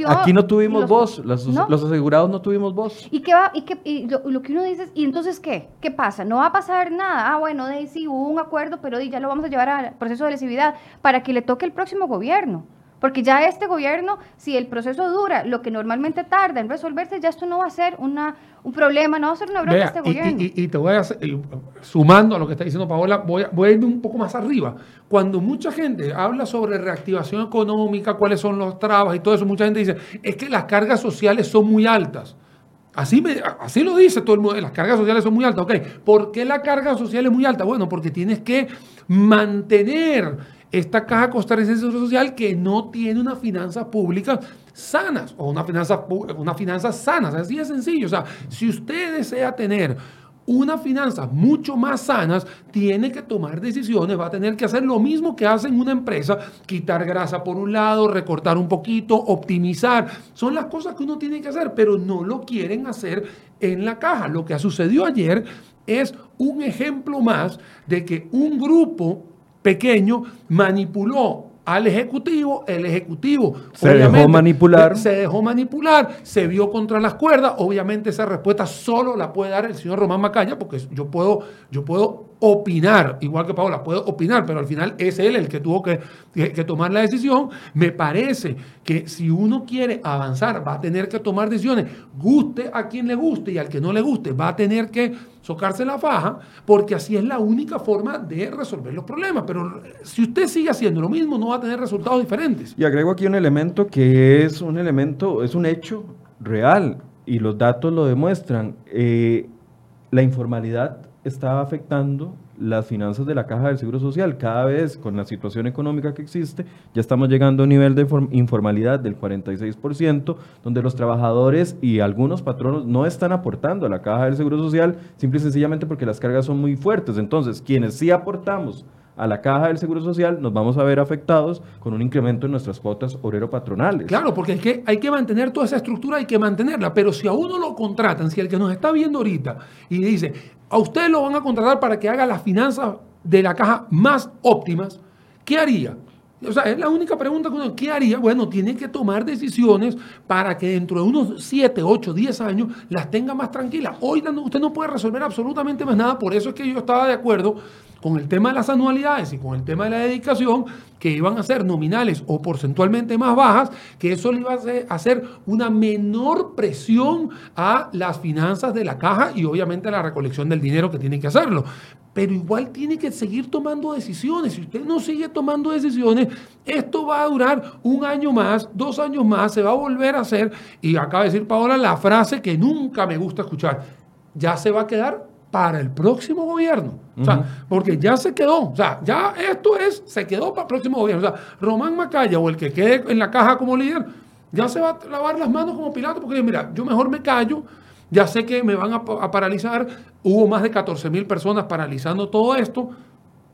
A: aquí no tuvimos voz, los, asegurados no tuvimos voz.
B: ¿Y qué va? ¿Y, qué, y lo, que uno dice es, ¿y entonces qué? ¿Qué pasa? ¿No va a pasar nada? Ah, bueno, de sí hubo un acuerdo, pero ya lo vamos a llevar al proceso de lesividad para que le toque el próximo gobierno. Porque ya este gobierno, si el proceso dura lo que normalmente tarda en resolverse, ya esto no va a ser una, un problema, no va a ser una broma este gobierno.
C: Y, te voy a hacer, sumando a lo que está diciendo Paola, voy a, voy a irme un poco más arriba. Cuando mucha gente habla sobre reactivación económica, cuáles son los trabas y todo eso, mucha gente dice, es que las cargas sociales son muy altas. Así, me, así lo dice todo el mundo, las cargas sociales son muy altas. Ok, ¿por qué la carga social es muy alta? Bueno, porque tienes que mantener esta caja costarricense social que no tiene una finanza pública sanas o una finanza, una finanza sanas. Así de sencillo. O sea, si usted desea tener una finanza mucho más sanas, tiene que tomar decisiones, va a tener que hacer lo mismo que hace en una empresa, quitar grasa por un lado, recortar un poquito, optimizar. Son las cosas que uno tiene que hacer, pero no lo quieren hacer en la caja. Lo que sucedió ayer es un ejemplo más de que un grupo pequeño manipuló al Ejecutivo, el Ejecutivo
A: se dejó manipular.
C: Se dejó manipular, se vio contra las cuerdas. Obviamente esa respuesta solo la puede dar el señor Román Macaya, porque yo puedo, yo puedo opinar, igual que Paola, puedo opinar, pero al final es él el que tuvo que, que, tomar la decisión. Me parece que si uno quiere avanzar, va a tener que tomar decisiones, guste a quien le guste y al que no le guste, va a tener que socarse la faja, porque así es la única forma de resolver los problemas. Pero si usted sigue haciendo lo mismo, no va a tener resultados diferentes.
A: Y agrego aquí un elemento que es un elemento, es un hecho real, y los datos lo demuestran. Eh, la informalidad está afectando las finanzas de la caja del Seguro Social. Cada vez con la situación económica que existe, ya estamos llegando a un nivel de informalidad del 46%, donde los trabajadores y algunos patronos no están aportando a la caja del Seguro Social, simple y sencillamente porque las cargas son muy fuertes. Entonces, quienes sí aportamos a la caja del Seguro Social, nos vamos a ver afectados con un incremento en nuestras cuotas obrero-patronales.
C: Claro, porque hay que, hay que mantener toda esa estructura, hay que mantenerla, pero si a uno lo contratan, si el que nos está viendo ahorita y dice, a usted lo van a contratar para que haga las finanzas de la caja más óptimas, ¿qué haría? O sea, es la única pregunta que uno, ¿qué haría? Bueno, tiene que tomar decisiones para que dentro de unos 7, 8, 10 años las tenga más tranquilas. Hoy usted no puede resolver absolutamente más nada, por eso es que yo estaba de acuerdo con el tema de las anualidades y con el tema de la dedicación, que iban a ser nominales o porcentualmente más bajas, que eso le iba a hacer una menor presión a las finanzas de la caja y obviamente a la recolección del dinero que tiene que hacerlo. Pero igual tiene que seguir tomando decisiones. Si usted no sigue tomando decisiones, esto va a durar un año más, dos años más, se va a volver a hacer. Y acaba de decir Paola la frase que nunca me gusta escuchar. Ya se va a quedar para el próximo gobierno. O sea, porque ya se quedó. O sea, ya esto es, se quedó para el próximo gobierno. O sea, Román Macaya o el que quede en la caja como líder, ya se va a lavar las manos como Pilato, porque mira, yo mejor me callo, ya sé que me van a, a paralizar. Hubo más de 14 mil personas paralizando todo esto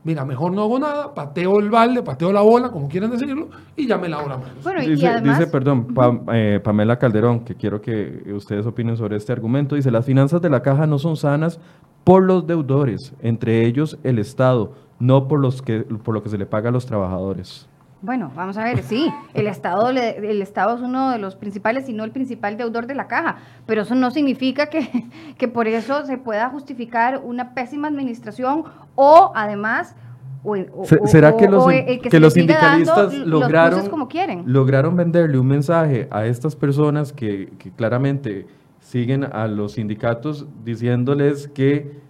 C: mira, mejor no hago nada, pateo el balde, pateo la bola, como quieran decirlo, y ya me la hora
A: Bueno, dice, dice, perdón, eh, Pamela Calderón, que quiero que ustedes opinen sobre este argumento, dice, las finanzas de la caja no son sanas por los deudores, entre ellos el Estado, no por, los que, por lo que se le paga a los trabajadores.
B: Bueno, vamos a ver, sí, el Estado, el Estado es uno de los principales, si no el principal deudor de la caja, pero eso no significa que, que por eso se pueda justificar una pésima administración o además o, o-
A: Se-
B: o-
A: ¿Será que los, que los sindicalistas lograron,
B: pluses como quieren.
A: lograron venderle un mensaje a estas personas que, que claramente siguen a los sindicatos diciéndoles que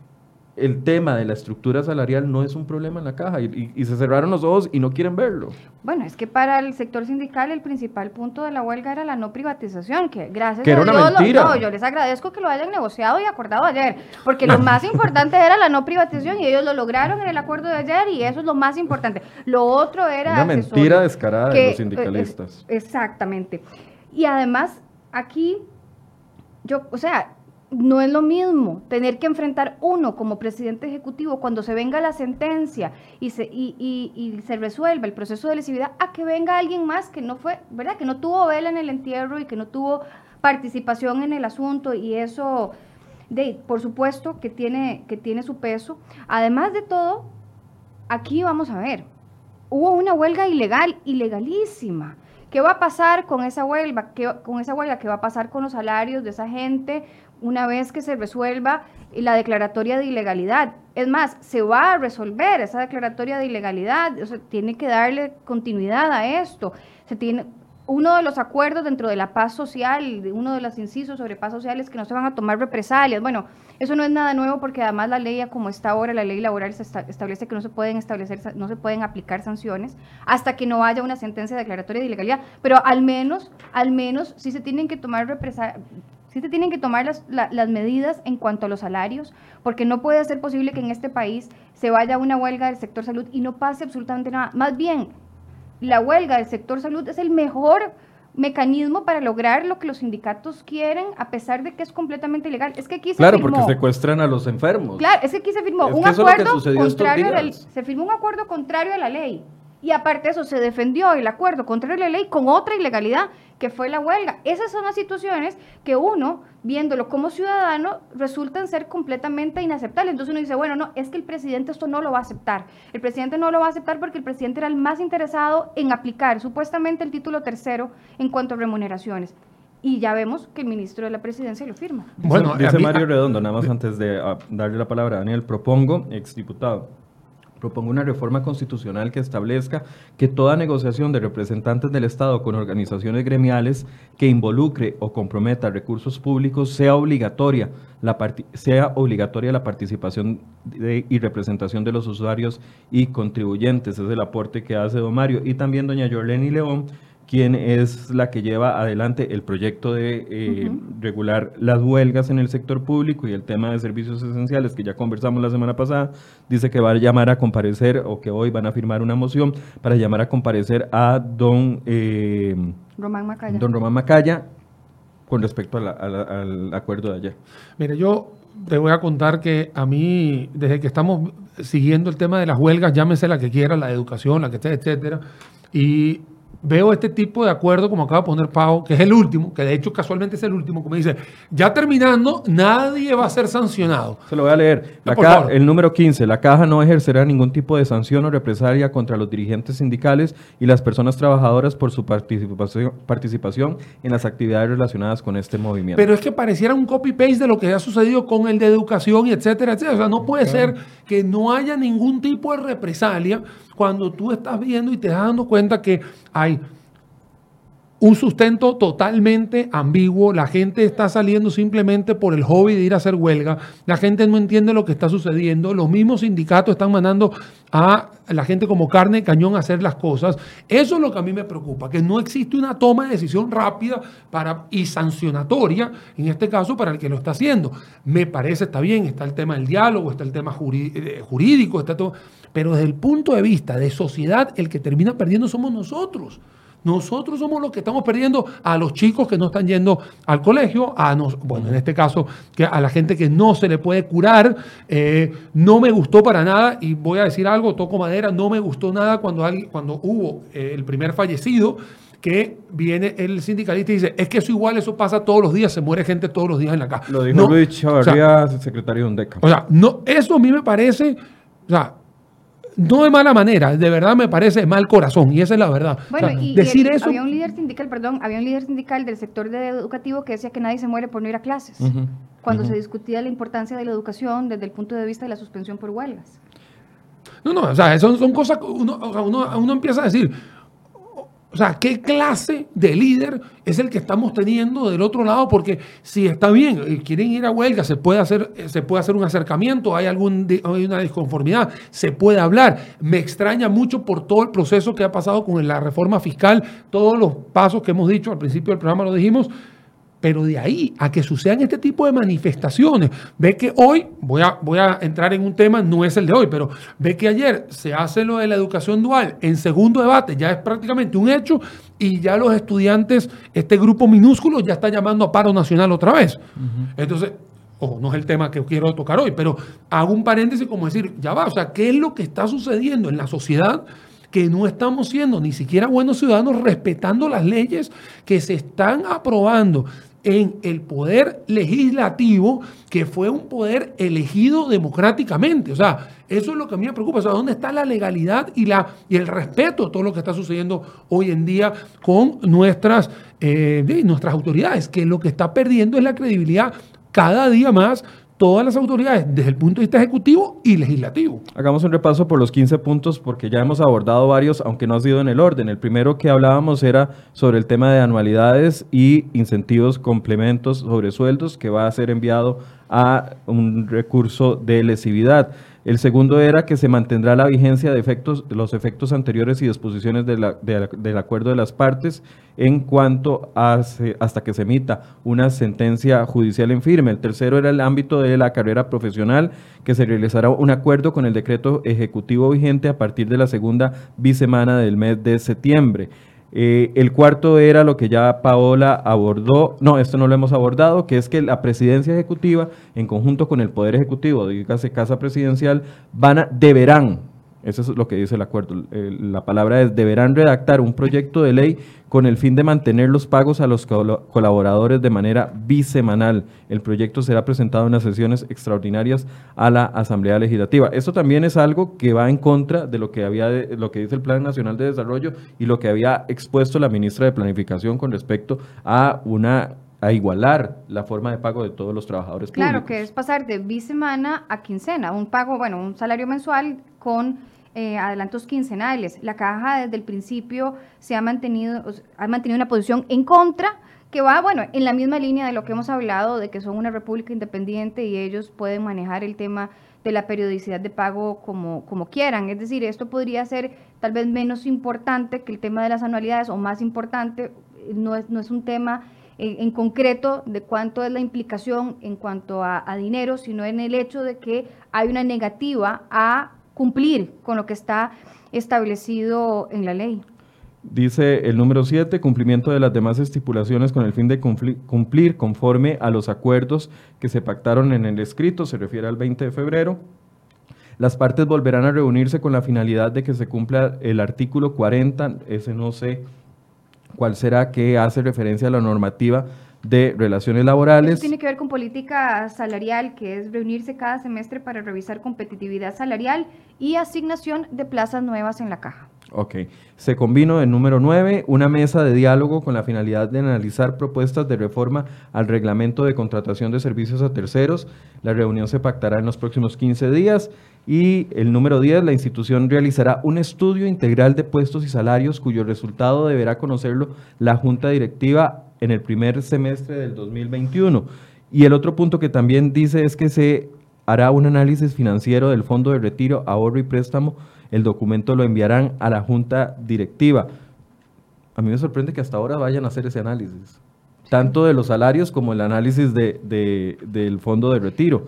A: el tema de la estructura salarial no es un problema en la caja y, y- y se cerraron los ojos y no quieren verlo?
B: Bueno, es que para el sector sindical el principal punto de la huelga era la no privatización, que gracias
A: Que
B: a
A: era una
B: Dios lo- no, yo les agradezco que lo hayan negociado y acordado ayer, porque lo más importante era la no privatización y ellos lo lograron en el acuerdo de ayer y eso es lo más importante. Lo otro era
A: Una mentira descarada de los sindicalistas.
B: eh, exactamente. Y además aquí yo, o sea, no es lo mismo tener que enfrentar uno como presidente ejecutivo cuando se venga la sentencia y se, y, y- se resuelva el proceso de lesividad a que venga alguien más que no fue, ¿verdad? Que no tuvo vela en el entierro y que no tuvo participación en el asunto y eso, de, por supuesto que tiene, que tiene su peso. Además de todo, aquí vamos a ver, hubo una huelga ilegal, ilegalísima. ¿Qué va a pasar con esa huelga? ¿Qué, con esa huelga? ¿Qué va a pasar con los salarios de esa gente una vez que se resuelva la declaratoria de ilegalidad? Es más, se va a resolver esa declaratoria de ilegalidad, o sea, tiene que darle continuidad a esto. Se tiene, uno de los acuerdos dentro de la paz social, uno de los incisos sobre paz social es que no se van a tomar represalias. Bueno, eso no es nada nuevo porque además la ley, como está ahora, la ley laboral se esta- establece que no se pueden establecer, no se pueden aplicar sanciones hasta que no haya una sentencia declaratoria de ilegalidad. Pero al menos, al menos, sí se tienen que tomar represalias. Sí se tienen que tomar las, la- las medidas en cuanto a los salarios, porque no puede ser posible que en este país se vaya una huelga del sector salud y no pase absolutamente nada. Más bien, la huelga del sector salud es el mejor mecanismo para lograr lo que los sindicatos quieren, a pesar de que es completamente ilegal. Es que aquí se
A: Claro,
B: firmó,
A: porque secuestran a los enfermos.
B: Claro, es que aquí se firmó
A: Es
B: un acuerdo contrario a la ley.
A: días.
B: Se firmó un acuerdo contrario a la ley. Y aparte de eso, se defendió el acuerdo contrario a la ley con otra ilegalidad, que fue la huelga. Esas son las situaciones que uno, viéndolo como ciudadano, resultan ser completamente inaceptables. Entonces uno dice, bueno, no, es que el presidente esto no lo va a aceptar. El presidente no lo va a aceptar porque el presidente era el más interesado en aplicar supuestamente el título tercero en cuanto a remuneraciones. Y ya vemos que el ministro de la presidencia lo firma.
C: Bueno,
A: dice Mario
C: a-
A: Redondo, nada más antes de ah, darle la palabra a Daniel, propongo, exdiputado, propongo una reforma constitucional que establezca que toda negociación de representantes del Estado con organizaciones gremiales que involucre o comprometa recursos públicos sea obligatoria la, sea obligatoria la participación y representación de los usuarios y contribuyentes. Es el aporte que hace don Mario. Y también doña Yorleni León, quien es la que lleva adelante el proyecto de eh, regular las huelgas en el sector público y el tema de servicios esenciales que ya conversamos la semana pasada, dice que va a llamar a comparecer o que hoy van a firmar una moción para llamar a comparecer a don, eh,
B: Román Macaya.
A: don Román Macaya con respecto a la- a la- al acuerdo de ayer.
C: Mira, yo te voy a contar que a mí, desde que estamos siguiendo el tema de las huelgas, llámese la que quiera, la de educación, la que esté, etcétera, y veo este tipo de acuerdo, como acaba de poner Pau, que es el último, que de hecho casualmente es el último, como dice, ya terminando, nadie va a ser sancionado.
A: Se lo voy a leer. La
C: No,
A: el número 15. La caja no ejercerá ningún tipo de sanción o represalia contra los dirigentes sindicales y las personas trabajadoras por su participación, participación en las actividades relacionadas con este movimiento.
C: Pero es que pareciera un copy-paste de lo que ha sucedido con el de educación y etcétera, etcétera. O sea, no puede ser que no haya ningún tipo de represalia cuando tú estás viendo y te das dando cuenta que hay un sustento totalmente ambiguo, la gente está saliendo simplemente por el hobby de ir a hacer huelga, la gente no entiende lo que está sucediendo, los mismos sindicatos están mandando a la gente como carne de cañón a hacer las cosas. Eso es lo que a mí me preocupa, que no existe una toma de decisión rápida para, y sancionatoria, en este caso, para el que lo está haciendo. Me parece, está bien, está el tema del diálogo, está el tema eh, jurídico, está todo, pero desde el punto de vista de sociedad, el que termina perdiendo somos nosotros. Nosotros somos los que estamos perdiendo a los chicos que no están yendo al colegio, a nos, bueno, en este caso, que a la gente que no se le puede curar. Eh, no me gustó para nada, y voy a decir algo, toco madera, no me gustó nada cuando, alguien, cuando hubo eh, el primer fallecido, que viene el sindicalista y dice, es que eso igual, eso pasa todos los días, se muere gente todos los días en la casa.
A: Lo dijo
C: No,
A: Luis
C: o sea,
A: Chavarría, secretario de UNDECA.
C: o sea, no, eso a mí me parece, o sea, no de mala manera, de verdad me parece mal corazón, y esa es la verdad. O
B: Bueno,
C: sea,
B: y, y
C: decir
B: el-
C: eso.
B: había un líder sindical, perdón, había un líder sindical del sector de educativo que decía que nadie se muere por no ir a clases, cuando se discutía la importancia de la educación desde el punto de vista de la suspensión por huelgas.
C: No, no, o sea, son, son cosas que uno, uno, uno empieza a decir, o sea, ¿qué clase de líder es el que estamos teniendo del otro lado? Porque si está bien, eh, quieren ir a huelga, se puede hacer, eh, se puede hacer un acercamiento, hay, algún, hay una disconformidad, se puede hablar. Me extraña mucho por todo el proceso que ha pasado con la reforma fiscal, todos los pasos que hemos dicho al principio del programa lo dijimos, pero de ahí a que sucedan este tipo de manifestaciones, ve que hoy, voy a, voy a entrar en un tema, no es el de hoy, pero ve que ayer se hace lo de la educación dual en segundo debate, ya es prácticamente un hecho y ya los estudiantes, este grupo minúsculo ya está llamando a paro nacional otra vez. Entonces, ojo, no es el tema que quiero tocar hoy, pero hago un paréntesis como decir, ya va, o sea, ¿qué es lo que está sucediendo en la sociedad? que no estamos siendo ni siquiera buenos ciudadanos respetando las leyes que se están aprobando en el poder legislativo, que fue un poder elegido democráticamente. O sea, eso es lo que a mí me preocupa. O sea, ¿dónde está la legalidad y, la, y el respeto a todo lo que está sucediendo hoy en día con nuestras, eh, nuestras autoridades? Que lo que está perdiendo es la credibilidad cada día más todas las autoridades desde el punto de vista ejecutivo y legislativo.
A: Hagamos un repaso por los 15 puntos porque ya hemos abordado varios, aunque no ha sido en el orden. El primero que hablábamos era sobre el tema de anualidades y incentivos, complementos sobre sueldos que va a ser enviado a un recurso de lesividad. El segundo era que se mantendrá la vigencia de efectos, los efectos anteriores y disposiciones del acuerdo de las partes en cuanto a hasta que se emita una sentencia judicial en firme. El tercero era el ámbito de la carrera profesional, que se realizará un acuerdo con el decreto ejecutivo vigente a partir de la segunda bisemana del mes de septiembre. Eh, el cuarto era lo que ya Paola abordó, no, esto no lo hemos abordado, que es que la presidencia ejecutiva, en conjunto con el Poder Ejecutivo, dígase Casa Presidencial, van a, deberán eso es lo que dice el acuerdo. la palabra es, deberán redactar un proyecto de ley con el fin de mantener los pagos a los colaboradores de manera bisemanal. El proyecto será presentado en las sesiones extraordinarias a la Asamblea Legislativa. Esto también es algo que va en contra de lo que, había lo que dice el Plan Nacional de Desarrollo y lo que había expuesto la ministra de Planificación con respecto a una a igualar la forma de pago de todos los trabajadores
B: públicos. Claro, que es pasar de bisemana a quincena, un pago, bueno, un salario mensual con eh, adelantos quincenales. La caja desde el principio se ha mantenido, ha mantenido una posición en contra que va, bueno, en la misma línea de lo que hemos hablado, de que son una república independiente y ellos pueden manejar el tema de la periodicidad de pago como, como quieran. Es decir, esto podría ser tal vez menos importante que el tema de las anualidades o más importante, no es, no es un tema en, concreto de cuánto es la implicación en cuanto a, dinero, sino en el hecho de que hay una negativa a cumplir con lo que está establecido en la ley.
A: Dice el número 7, cumplimiento de las demás estipulaciones con el fin de cumplir conforme a los acuerdos que se pactaron en el escrito, se refiere al 20 de febrero. Las partes volverán a reunirse con la finalidad de que se cumpla el artículo 40, ese no sé cuál será que hace referencia a la normativa de relaciones laborales. Eso
B: tiene que ver con política salarial, que es reunirse cada semestre para revisar competitividad salarial y asignación de plazas nuevas en la caja.
A: Ok. Se combinó el número 9, una mesa de diálogo con la finalidad de analizar propuestas de reforma al reglamento de contratación de servicios a terceros. La reunión se pactará en los próximos 15 días. Y el número 10, la institución realizará un estudio integral de puestos y salarios cuyo resultado deberá conocerlo la Junta Directiva en el primer semestre del 2021. Y el otro punto que también dice es que se hará un análisis financiero del Fondo de Retiro, Ahorro y Préstamo. El documento lo enviarán a la Junta Directiva. A mí me sorprende que hasta ahora vayan a hacer ese análisis, tanto de los salarios como el análisis de, del Fondo de Retiro.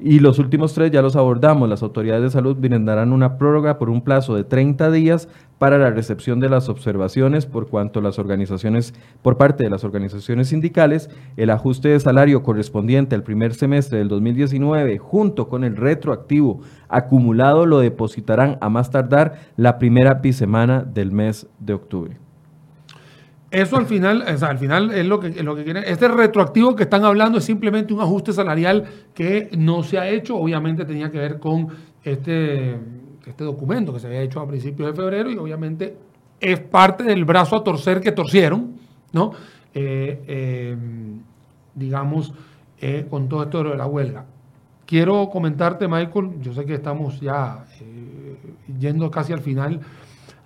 A: Y los últimos tres ya los abordamos. Las autoridades de salud brindarán una prórroga por un plazo de 30 días para la recepción de las observaciones por cuanto las organizaciones, por parte de las organizaciones sindicales, el ajuste de salario correspondiente al primer semestre del 2019 junto con el retroactivo acumulado lo depositarán a más tardar la primera bisemana del mes de octubre.
C: Eso al final, al final es lo que, lo que quieren. Este retroactivo que están hablando es simplemente un ajuste salarial que no se ha hecho. Obviamente tenía que ver con este, este documento que se había hecho a principios de febrero y obviamente es parte del brazo a torcer que torcieron, ¿no? Eh, eh, digamos, eh, con todo esto de la huelga. quiero comentarte, Michael, yo sé que estamos ya yendo casi al final.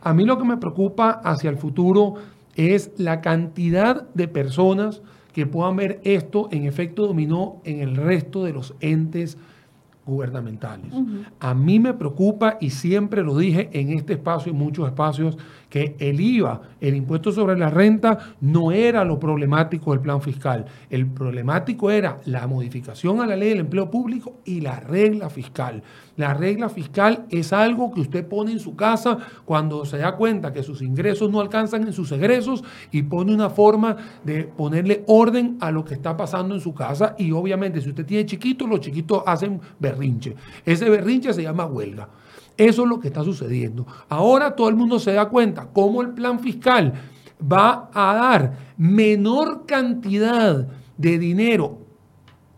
C: A mí lo que me preocupa hacia el futuro es la cantidad de personas que puedan ver esto en efecto dominó en el resto de los entes gubernamentales. A mí me preocupa, y siempre lo dije en este espacio y muchos espacios, que el IVA, el impuesto sobre la renta, no era lo problemático del plan fiscal. El problemático era la modificación a la ley del empleo público y la regla fiscal. La regla fiscal es algo que usted pone en su casa cuando se da cuenta que sus ingresos no alcanzan en sus egresos y pone una forma de ponerle orden a lo que está pasando en su casa. Y obviamente si usted tiene chiquitos, los chiquitos hacen berrinche. Ese berrinche se llama huelga. Eso es lo que está sucediendo. Ahora todo el mundo se da cuenta cómo el plan fiscal va a dar menor cantidad de dinero.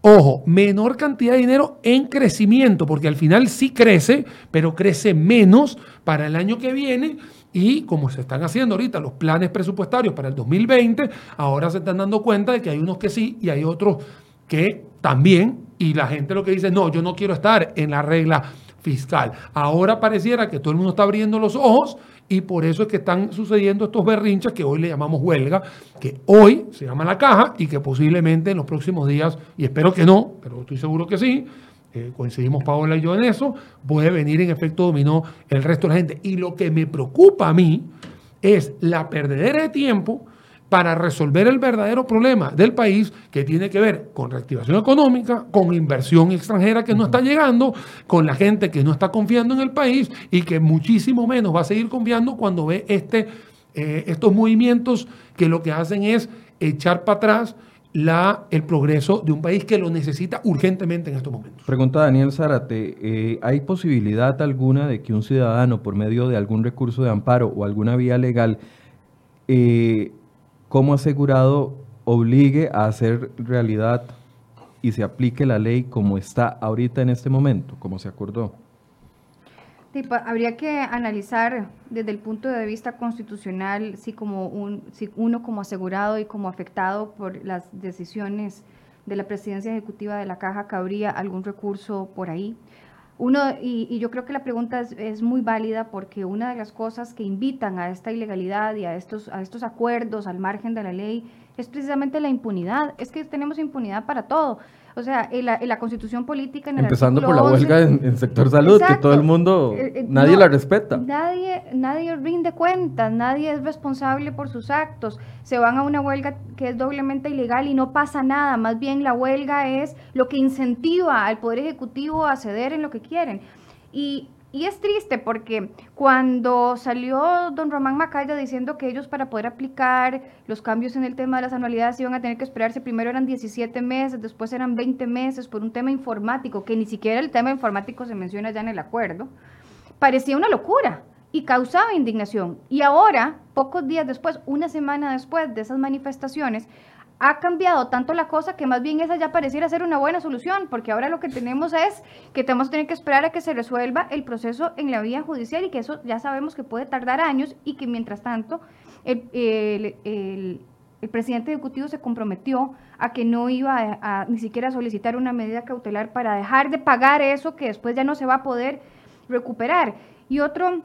C: Ojo, menor cantidad de dinero en crecimiento, porque al final sí crece, pero crece menos para el año que viene. Y como se están haciendo ahorita los planes presupuestarios para el 2020, ahora se están dando cuenta de que hay unos que sí y hay otros que también. Y la gente lo que dice, no, yo no quiero estar en la regla fiscal. Ahora pareciera que todo el mundo está abriendo los ojos y por eso es que están sucediendo estos berrinches que hoy le llamamos huelga, que hoy se llama la caja y que posiblemente en los próximos días, y espero que no, pero estoy seguro que sí, eh, coincidimos Paola y yo en eso, puede venir en efecto dominó el resto de la gente. Y lo que me preocupa a mí es la perdedera de tiempo para resolver el verdadero problema del país que tiene que ver con reactivación económica, con inversión extranjera que no está llegando, con la gente que no está confiando en el país y que muchísimo menos va a seguir confiando cuando ve este, eh, estos movimientos que lo que hacen es echar para atrás la, el progreso de un país que lo necesita urgentemente en estos momentos.
A: Pregunta Daniel Zárate, eh, ¿hay posibilidad alguna de que un ciudadano por medio de algún recurso de amparo o alguna vía legal eh, como asegurado obligue a hacer realidad y se aplique la ley como está ahorita en este momento, como se acordó?
B: habría que analizar desde el punto de vista constitucional si, como un, si uno como asegurado y como afectado por las decisiones de la presidencia ejecutiva de la caja cabría algún recurso por ahí. Uno, y, yo creo que la pregunta es, muy válida porque una de las cosas que invitan a esta ilegalidad y a estos, a estos acuerdos al margen de la ley es precisamente la impunidad. Es que tenemos impunidad para todo. O sea, en la, constitución política... En
A: Empezando por la huelga en, el sector salud, que todo el mundo, eh, eh, nadie la respeta.
B: Nadie, nadie rinde cuentas, nadie es responsable por sus actos. Se van a una huelga que es doblemente ilegal y no pasa nada. Más bien la huelga es lo que incentiva al Poder Ejecutivo a ceder en lo que quieren. Y y es triste porque cuando salió don Román Macaya diciendo que ellos para poder aplicar los cambios en el tema de las anualidades iban a tener que esperarse, primero eran 17 meses, después eran 20 meses por un tema informático, que ni siquiera el tema informático se menciona ya en el acuerdo, parecía una locura y causaba indignación. Y ahora, pocos días después, una semana después de esas manifestaciones, ha cambiado tanto la cosa que más bien esa ya pareciera ser una buena solución, porque ahora lo que tenemos es que tenemos que tener que esperar a que se resuelva el proceso en la vía judicial y que eso ya sabemos que puede tardar años y que mientras tanto el, presidente ejecutivo se comprometió a que no iba a, ni siquiera solicitar una medida cautelar para dejar de pagar eso que después ya no se va a poder recuperar. Y otro,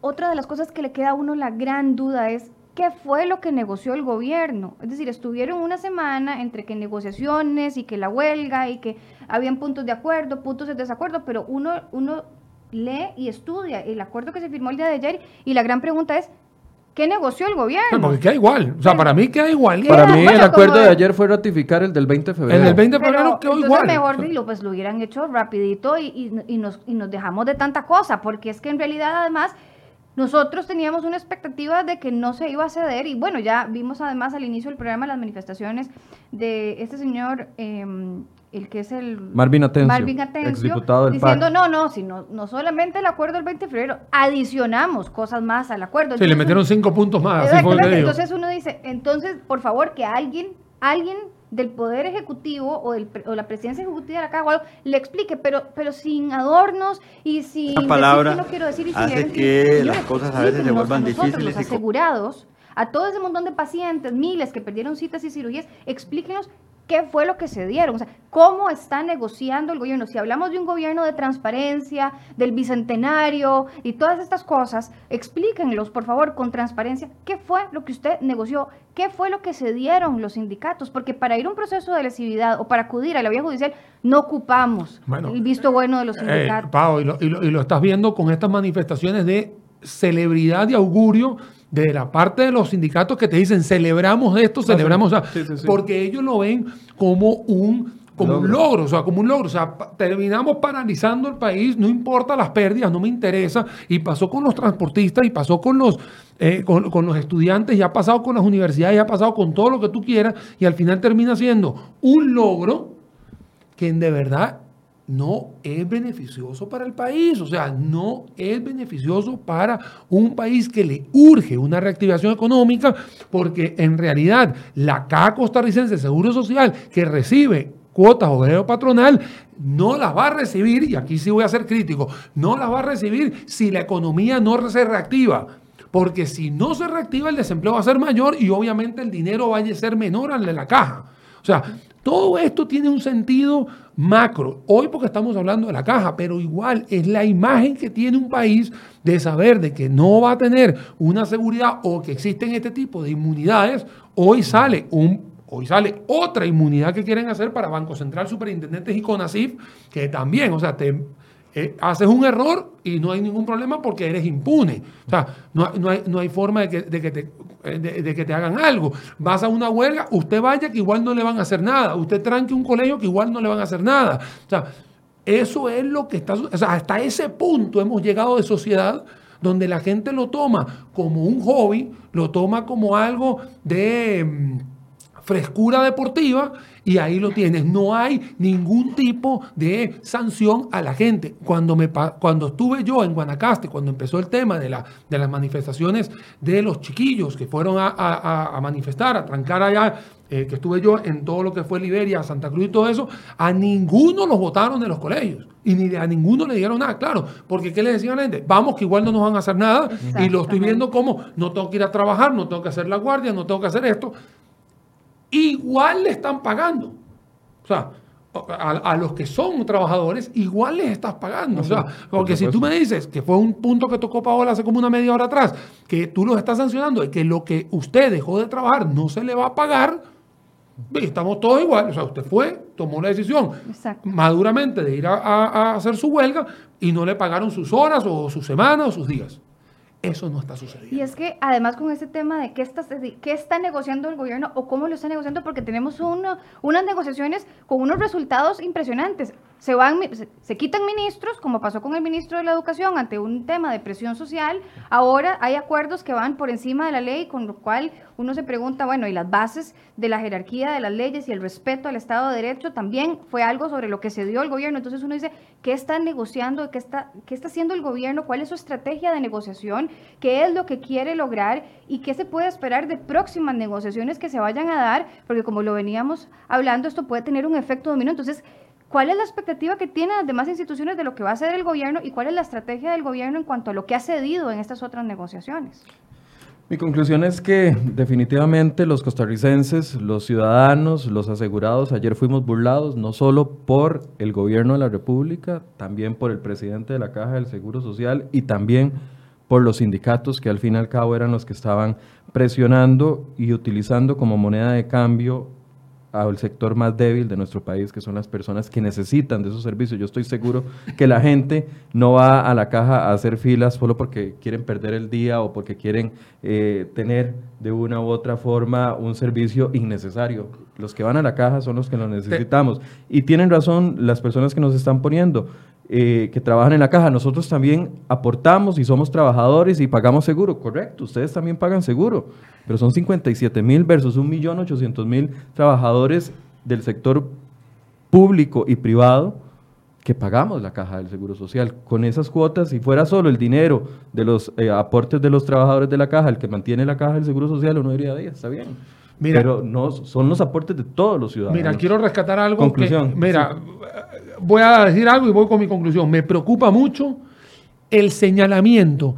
B: otra de las cosas que le queda a uno la gran duda es qué fue lo que negoció el gobierno. Es decir, estuvieron una semana entre que negociaciones y que la huelga y que habían puntos de acuerdo, puntos de desacuerdo, pero uno, uno lee y estudia el acuerdo que se firmó el día de ayer y la gran pregunta es, ¿qué negoció el gobierno?
C: porque queda igual, o sea, para mí queda igual.
A: Para mí el acuerdo de ayer fue ratificar el del 20 de febrero.
C: El del 20 de febrero quedó igual.
B: mejor lo, pues lo hubieran hecho rapidito y, y, nos, y nos dejamos de tanta cosa, porque es que en realidad además nosotros teníamos una expectativa de que no se iba a ceder y bueno, ya vimos además al inicio del programa las manifestaciones de este señor, em, el que es el...
A: Marvin Atencio, Marvin del
B: diciendo, no, no, sino, no solamente el acuerdo del 20 de febrero, adicionamos cosas más al acuerdo.
C: Sí, le metieron cinco puntos más.
B: entonces uno dice, entonces, por favor, que alguien, alguien del Poder Ejecutivo o, del, o la Presidencia Ejecutiva de la Caja le explique, pero, pero sin adornos y sin
D: la palabra decir que no quiero decir y sin hace que las cosas a veces se vuelvan difíciles.
B: Los asegurados, a todo ese montón de pacientes, miles que perdieron citas y cirugías, explíquenos ¿Qué fue lo que se dieron? O sea, ¿cómo está negociando el gobierno? Si hablamos de un gobierno de transparencia, del bicentenario y todas estas cosas, explíquenlos, por favor, con transparencia, ¿qué fue lo que usted negoció? ¿Qué fue lo que se dieron los sindicatos? Porque para ir a un proceso de lesividad o para acudir a la vía judicial, no ocupamos el visto bueno de los
C: Eh,
B: sindicatos.
C: Pau, y lo, y lo- y lo estás viendo con estas manifestaciones de celebridad y augurio de la parte de los sindicatos que te dicen celebramos esto, celebramos, o sea,
A: Sí, sí, sí.
C: porque ellos lo ven como un como un
A: Logro.
C: logro, o sea, como un logro, o sea, terminamos paralizando el país, no importa las pérdidas, no me interesa, y pasó con los transportistas, y pasó con los, eh, con, con los estudiantes, y ha pasado con las universidades, y ha pasado con todo lo que tú quieras, y al final termina siendo un logro que de verdad no es beneficioso para el país, o sea, no es beneficioso para un país que le urge una reactivación económica, porque en realidad la Caja Costarricense de Seguro Social que recibe cuotas o dinero patronal, no las va a recibir, y aquí sí voy a ser crítico, no las va a recibir si la economía no se reactiva. Porque si no se reactiva, el desempleo va a ser mayor y obviamente el dinero va a ser menor al de la caja. O sea, todo esto tiene un sentido macro. Hoy porque estamos hablando de la caja, pero igual es la imagen que tiene un país de saber de que no va a tener una seguridad o que existen este tipo de inmunidades. Hoy sale un Hoy sale otra inmunidad que quieren hacer para Banco Central, Superintendentes y CONACIF, que también, o sea, te eh, haces un error y no hay ningún problema porque eres impune. O sea, no, hay- forma de que, de que te, de- de que te hagan algo. Vas a una huelga, usted vaya que igual no le van a hacer nada. Usted tranque un colegio que igual no le van a hacer nada. O sea, eso es lo que está... O sea, hasta ese punto hemos llegado de sociedad donde la gente lo toma como un hobby, lo toma como algo de... frescura deportiva y ahí lo tienes. No hay ningún tipo de sanción a la gente. Cuando, me, cuando estuve yo en Guanacaste, cuando empezó el tema de, la, de las manifestaciones de los chiquillos que fueron a, a- manifestar, a trancar allá, eh, que estuve yo en todo lo que fue Liberia, Santa Cruz y todo eso, a ninguno los votaron de los colegios. Y ni a ninguno le dieron nada, claro. Porque ¿qué le decían a la gente? Vamos que igual no nos van a hacer nada. Y lo estoy viendo como no tengo que ir a trabajar, no tengo que hacer la guardia, no tengo que hacer esto igual le están pagando. O sea, a, a los que son trabajadores, igual les estás pagando. O sea, porque si tú me dices que fue un punto que tocó Paola hace como una media hora atrás, que tú los estás sancionando y que lo que usted dejó de trabajar no se le va a pagar, estamos todos igual. O sea, usted fue, tomó la decisión
B: Exacto.
C: maduramente de ir a, a- a hacer su huelga y no le pagaron sus horas o sus semanas o sus días. Eso no está sucediendo.
B: Y es que además con este tema de qué está, qué está negociando el gobierno o cómo lo está negociando, porque tenemos uno- unas negociaciones con unos resultados impresionantes. Se, van, se quitan ministros, como pasó con el ministro de la Educación ante un tema de presión social. Ahora hay acuerdos que van por encima de la ley, con lo cual uno se pregunta, bueno, y las bases de la jerarquía de las leyes y el respeto al Estado de Derecho también fue algo sobre lo que se dio el gobierno. Entonces uno dice, ¿qué está negociando? ¿Qué está, qué está haciendo el gobierno? ¿Cuál es su estrategia de negociación? ¿Qué es lo que quiere lograr? ¿Y qué se puede esperar de próximas negociaciones que se vayan a dar? Porque como lo veníamos hablando, esto puede tener un efecto dominó. Entonces, ¿cuál es la expectativa que tienen las demás instituciones de lo que va a hacer el gobierno y cuál es la estrategia del gobierno en cuanto a lo que ha cedido en estas otras negociaciones?
A: Mi conclusión es que definitivamente los costarricenses, los ciudadanos, los asegurados, ayer fuimos burlados no solo por el gobierno de la República, también por el presidente de la Caja del Seguro Social y también por los sindicatos que al fin y al cabo eran los que estaban presionando y utilizando como moneda de cambio al sector más débil de nuestro país, que son las personas que necesitan de esos servicios. Yo estoy seguro que la gente no va a la caja a hacer filas solo porque quieren perder el día o porque quieren eh, tener de una u otra forma un servicio innecesario. Los que van a la caja son los que lo necesitamos. Y tienen razón las personas que nos están poniendo. Eh, que trabajan en la caja, nosotros también aportamos y somos trabajadores y pagamos seguro, correcto, ustedes también pagan seguro, pero son 57 mil versus 1.800.000 trabajadores del sector público y privado que pagamos la caja del Seguro Social. Con esas cuotas, si fuera solo el dinero de los eh, aportes de los trabajadores de la caja, el que mantiene la caja del Seguro Social, uno diría, "Ay, está bien.
C: Mira.
A: Pero no, son los aportes de todos los ciudadanos.
C: Mira, quiero rescatar algo.
A: Conclusión,
C: que- mira, voy a decir algo y voy con mi conclusión. Me preocupa mucho el señalamiento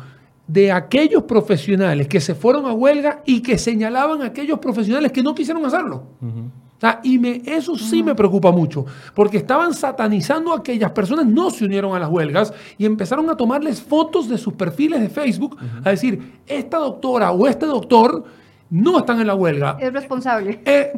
C: de aquellos profesionales que se fueron a huelga y que señalaban a aquellos profesionales que no quisieron hacerlo. O sea, y me, eso sí me preocupa mucho, porque estaban satanizando a aquellas personas, no se unieron a las huelgas y empezaron a tomarles fotos de sus perfiles de Facebook, a decir, esta doctora o este doctor no están en la huelga.
B: Es responsable.
C: Eh,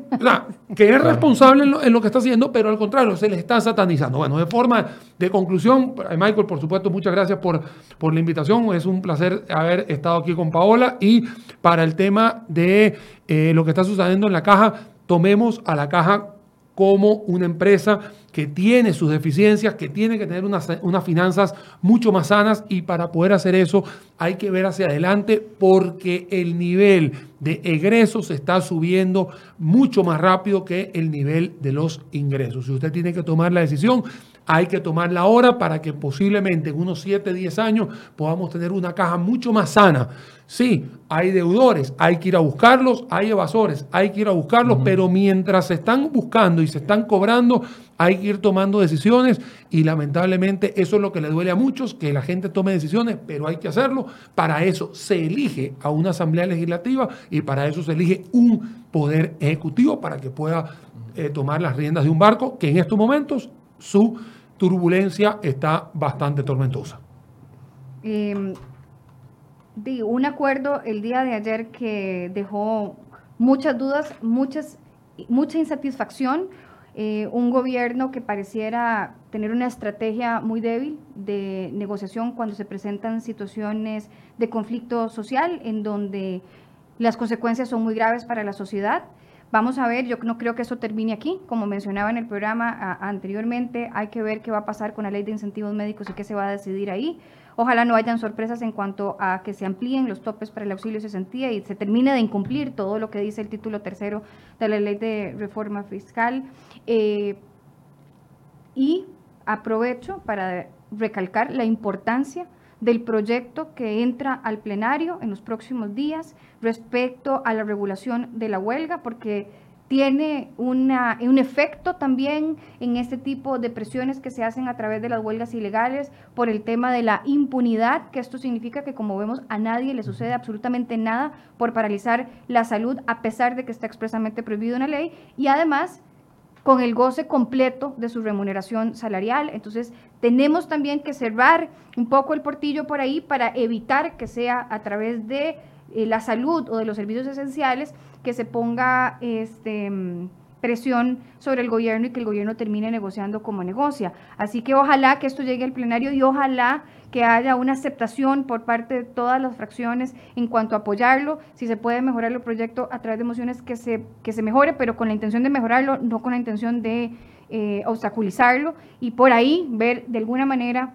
C: que es responsable en lo, en lo que está haciendo, pero al contrario, se les está satanizando. Bueno, de forma de conclusión, eh, Michael, por supuesto, muchas gracias por, por la invitación. Es un placer haber estado aquí con Paola. Y para el tema de eh, lo que está sucediendo en la caja, tomemos a la caja como una empresa que tiene sus deficiencias, que tiene que tener unas, unas, finanzas mucho más sanas y para poder hacer eso hay que ver hacia adelante porque el nivel de egresos está subiendo mucho más rápido que el nivel de los ingresos. Si usted tiene que tomar la decisión, hay que tomarla ahora para que posiblemente en unos 7, 10 años podamos tener una caja mucho más sana. Sí, hay deudores, hay que ir a buscarlos, hay evasores, hay que ir a buscarlos, uh -huh. pero mientras se están buscando y se están cobrando, hay que ir tomando decisiones y lamentablemente eso es lo que le duele a muchos, que la gente tome decisiones, pero hay que hacerlo. Para eso se elige a una asamblea legislativa y para eso se elige un poder ejecutivo para que pueda eh, tomar las riendas de un barco que en estos momentos su turbulencia está bastante tormentosa.
B: Eh, de un acuerdo el día de ayer que dejó muchas dudas, muchas, mucha insatisfacción, eh, un gobierno que pareciera tener una estrategia muy débil de negociación cuando se presentan situaciones de conflicto social en donde las consecuencias son muy graves para la sociedad. Vamos a ver, yo no creo que eso termine aquí. Como mencionaba en el programa anteriormente, hay que ver qué va a pasar con la ley de incentivos médicos y qué se va a decidir ahí. Ojalá no hayan sorpresas en cuanto a que se amplíen los topes para el auxilio cesantía y se termine de incumplir todo lo que dice el título tercero de la ley de reforma fiscal. Eh, y aprovecho para recalcar la importancia del proyecto que entra al plenario en los próximos días respecto a la regulación de la huelga, porque tiene una, un efecto también en este tipo de presiones que se hacen a través de las huelgas ilegales por el tema de la impunidad, que esto significa que como vemos a nadie le sucede absolutamente nada por paralizar la salud a pesar de que está expresamente prohibido en la ley. Y además con el goce completo de su remuneración salarial. Entonces, tenemos también que cerrar un poco el portillo por ahí para evitar que sea a través de eh, la salud o de los servicios esenciales que se ponga este, presión sobre el gobierno y que el gobierno termine negociando como negocia. Así que ojalá que esto llegue al plenario y ojalá que haya una aceptación por parte de todas las fracciones en cuanto a apoyarlo, si se puede mejorar el proyecto a través de mociones que se, que se mejore, pero con la intención de mejorarlo, no con la intención de eh, obstaculizarlo y por ahí ver de alguna manera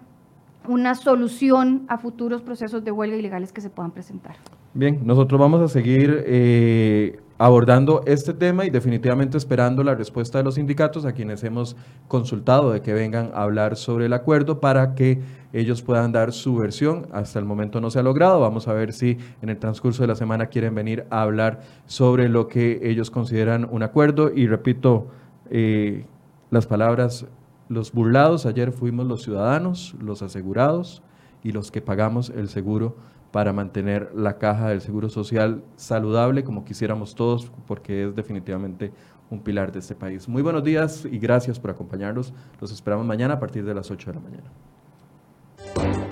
B: una solución a futuros procesos de huelga ilegales que se puedan presentar.
A: Bien, nosotros vamos a seguir eh, abordando este tema y definitivamente esperando la respuesta de los sindicatos a quienes hemos consultado de que vengan a hablar sobre el acuerdo para que ellos puedan dar su versión. Hasta el momento no se ha logrado. Vamos a ver si en el transcurso de la semana quieren venir a hablar sobre lo que ellos consideran un acuerdo. Y repito eh, las palabras, los burlados ayer fuimos los ciudadanos, los asegurados y los que pagamos el seguro para mantener la caja del Seguro Social saludable como quisiéramos todos, porque es definitivamente un pilar de este país. Muy buenos días y gracias por acompañarnos. Los esperamos mañana a partir de las 8 de la mañana.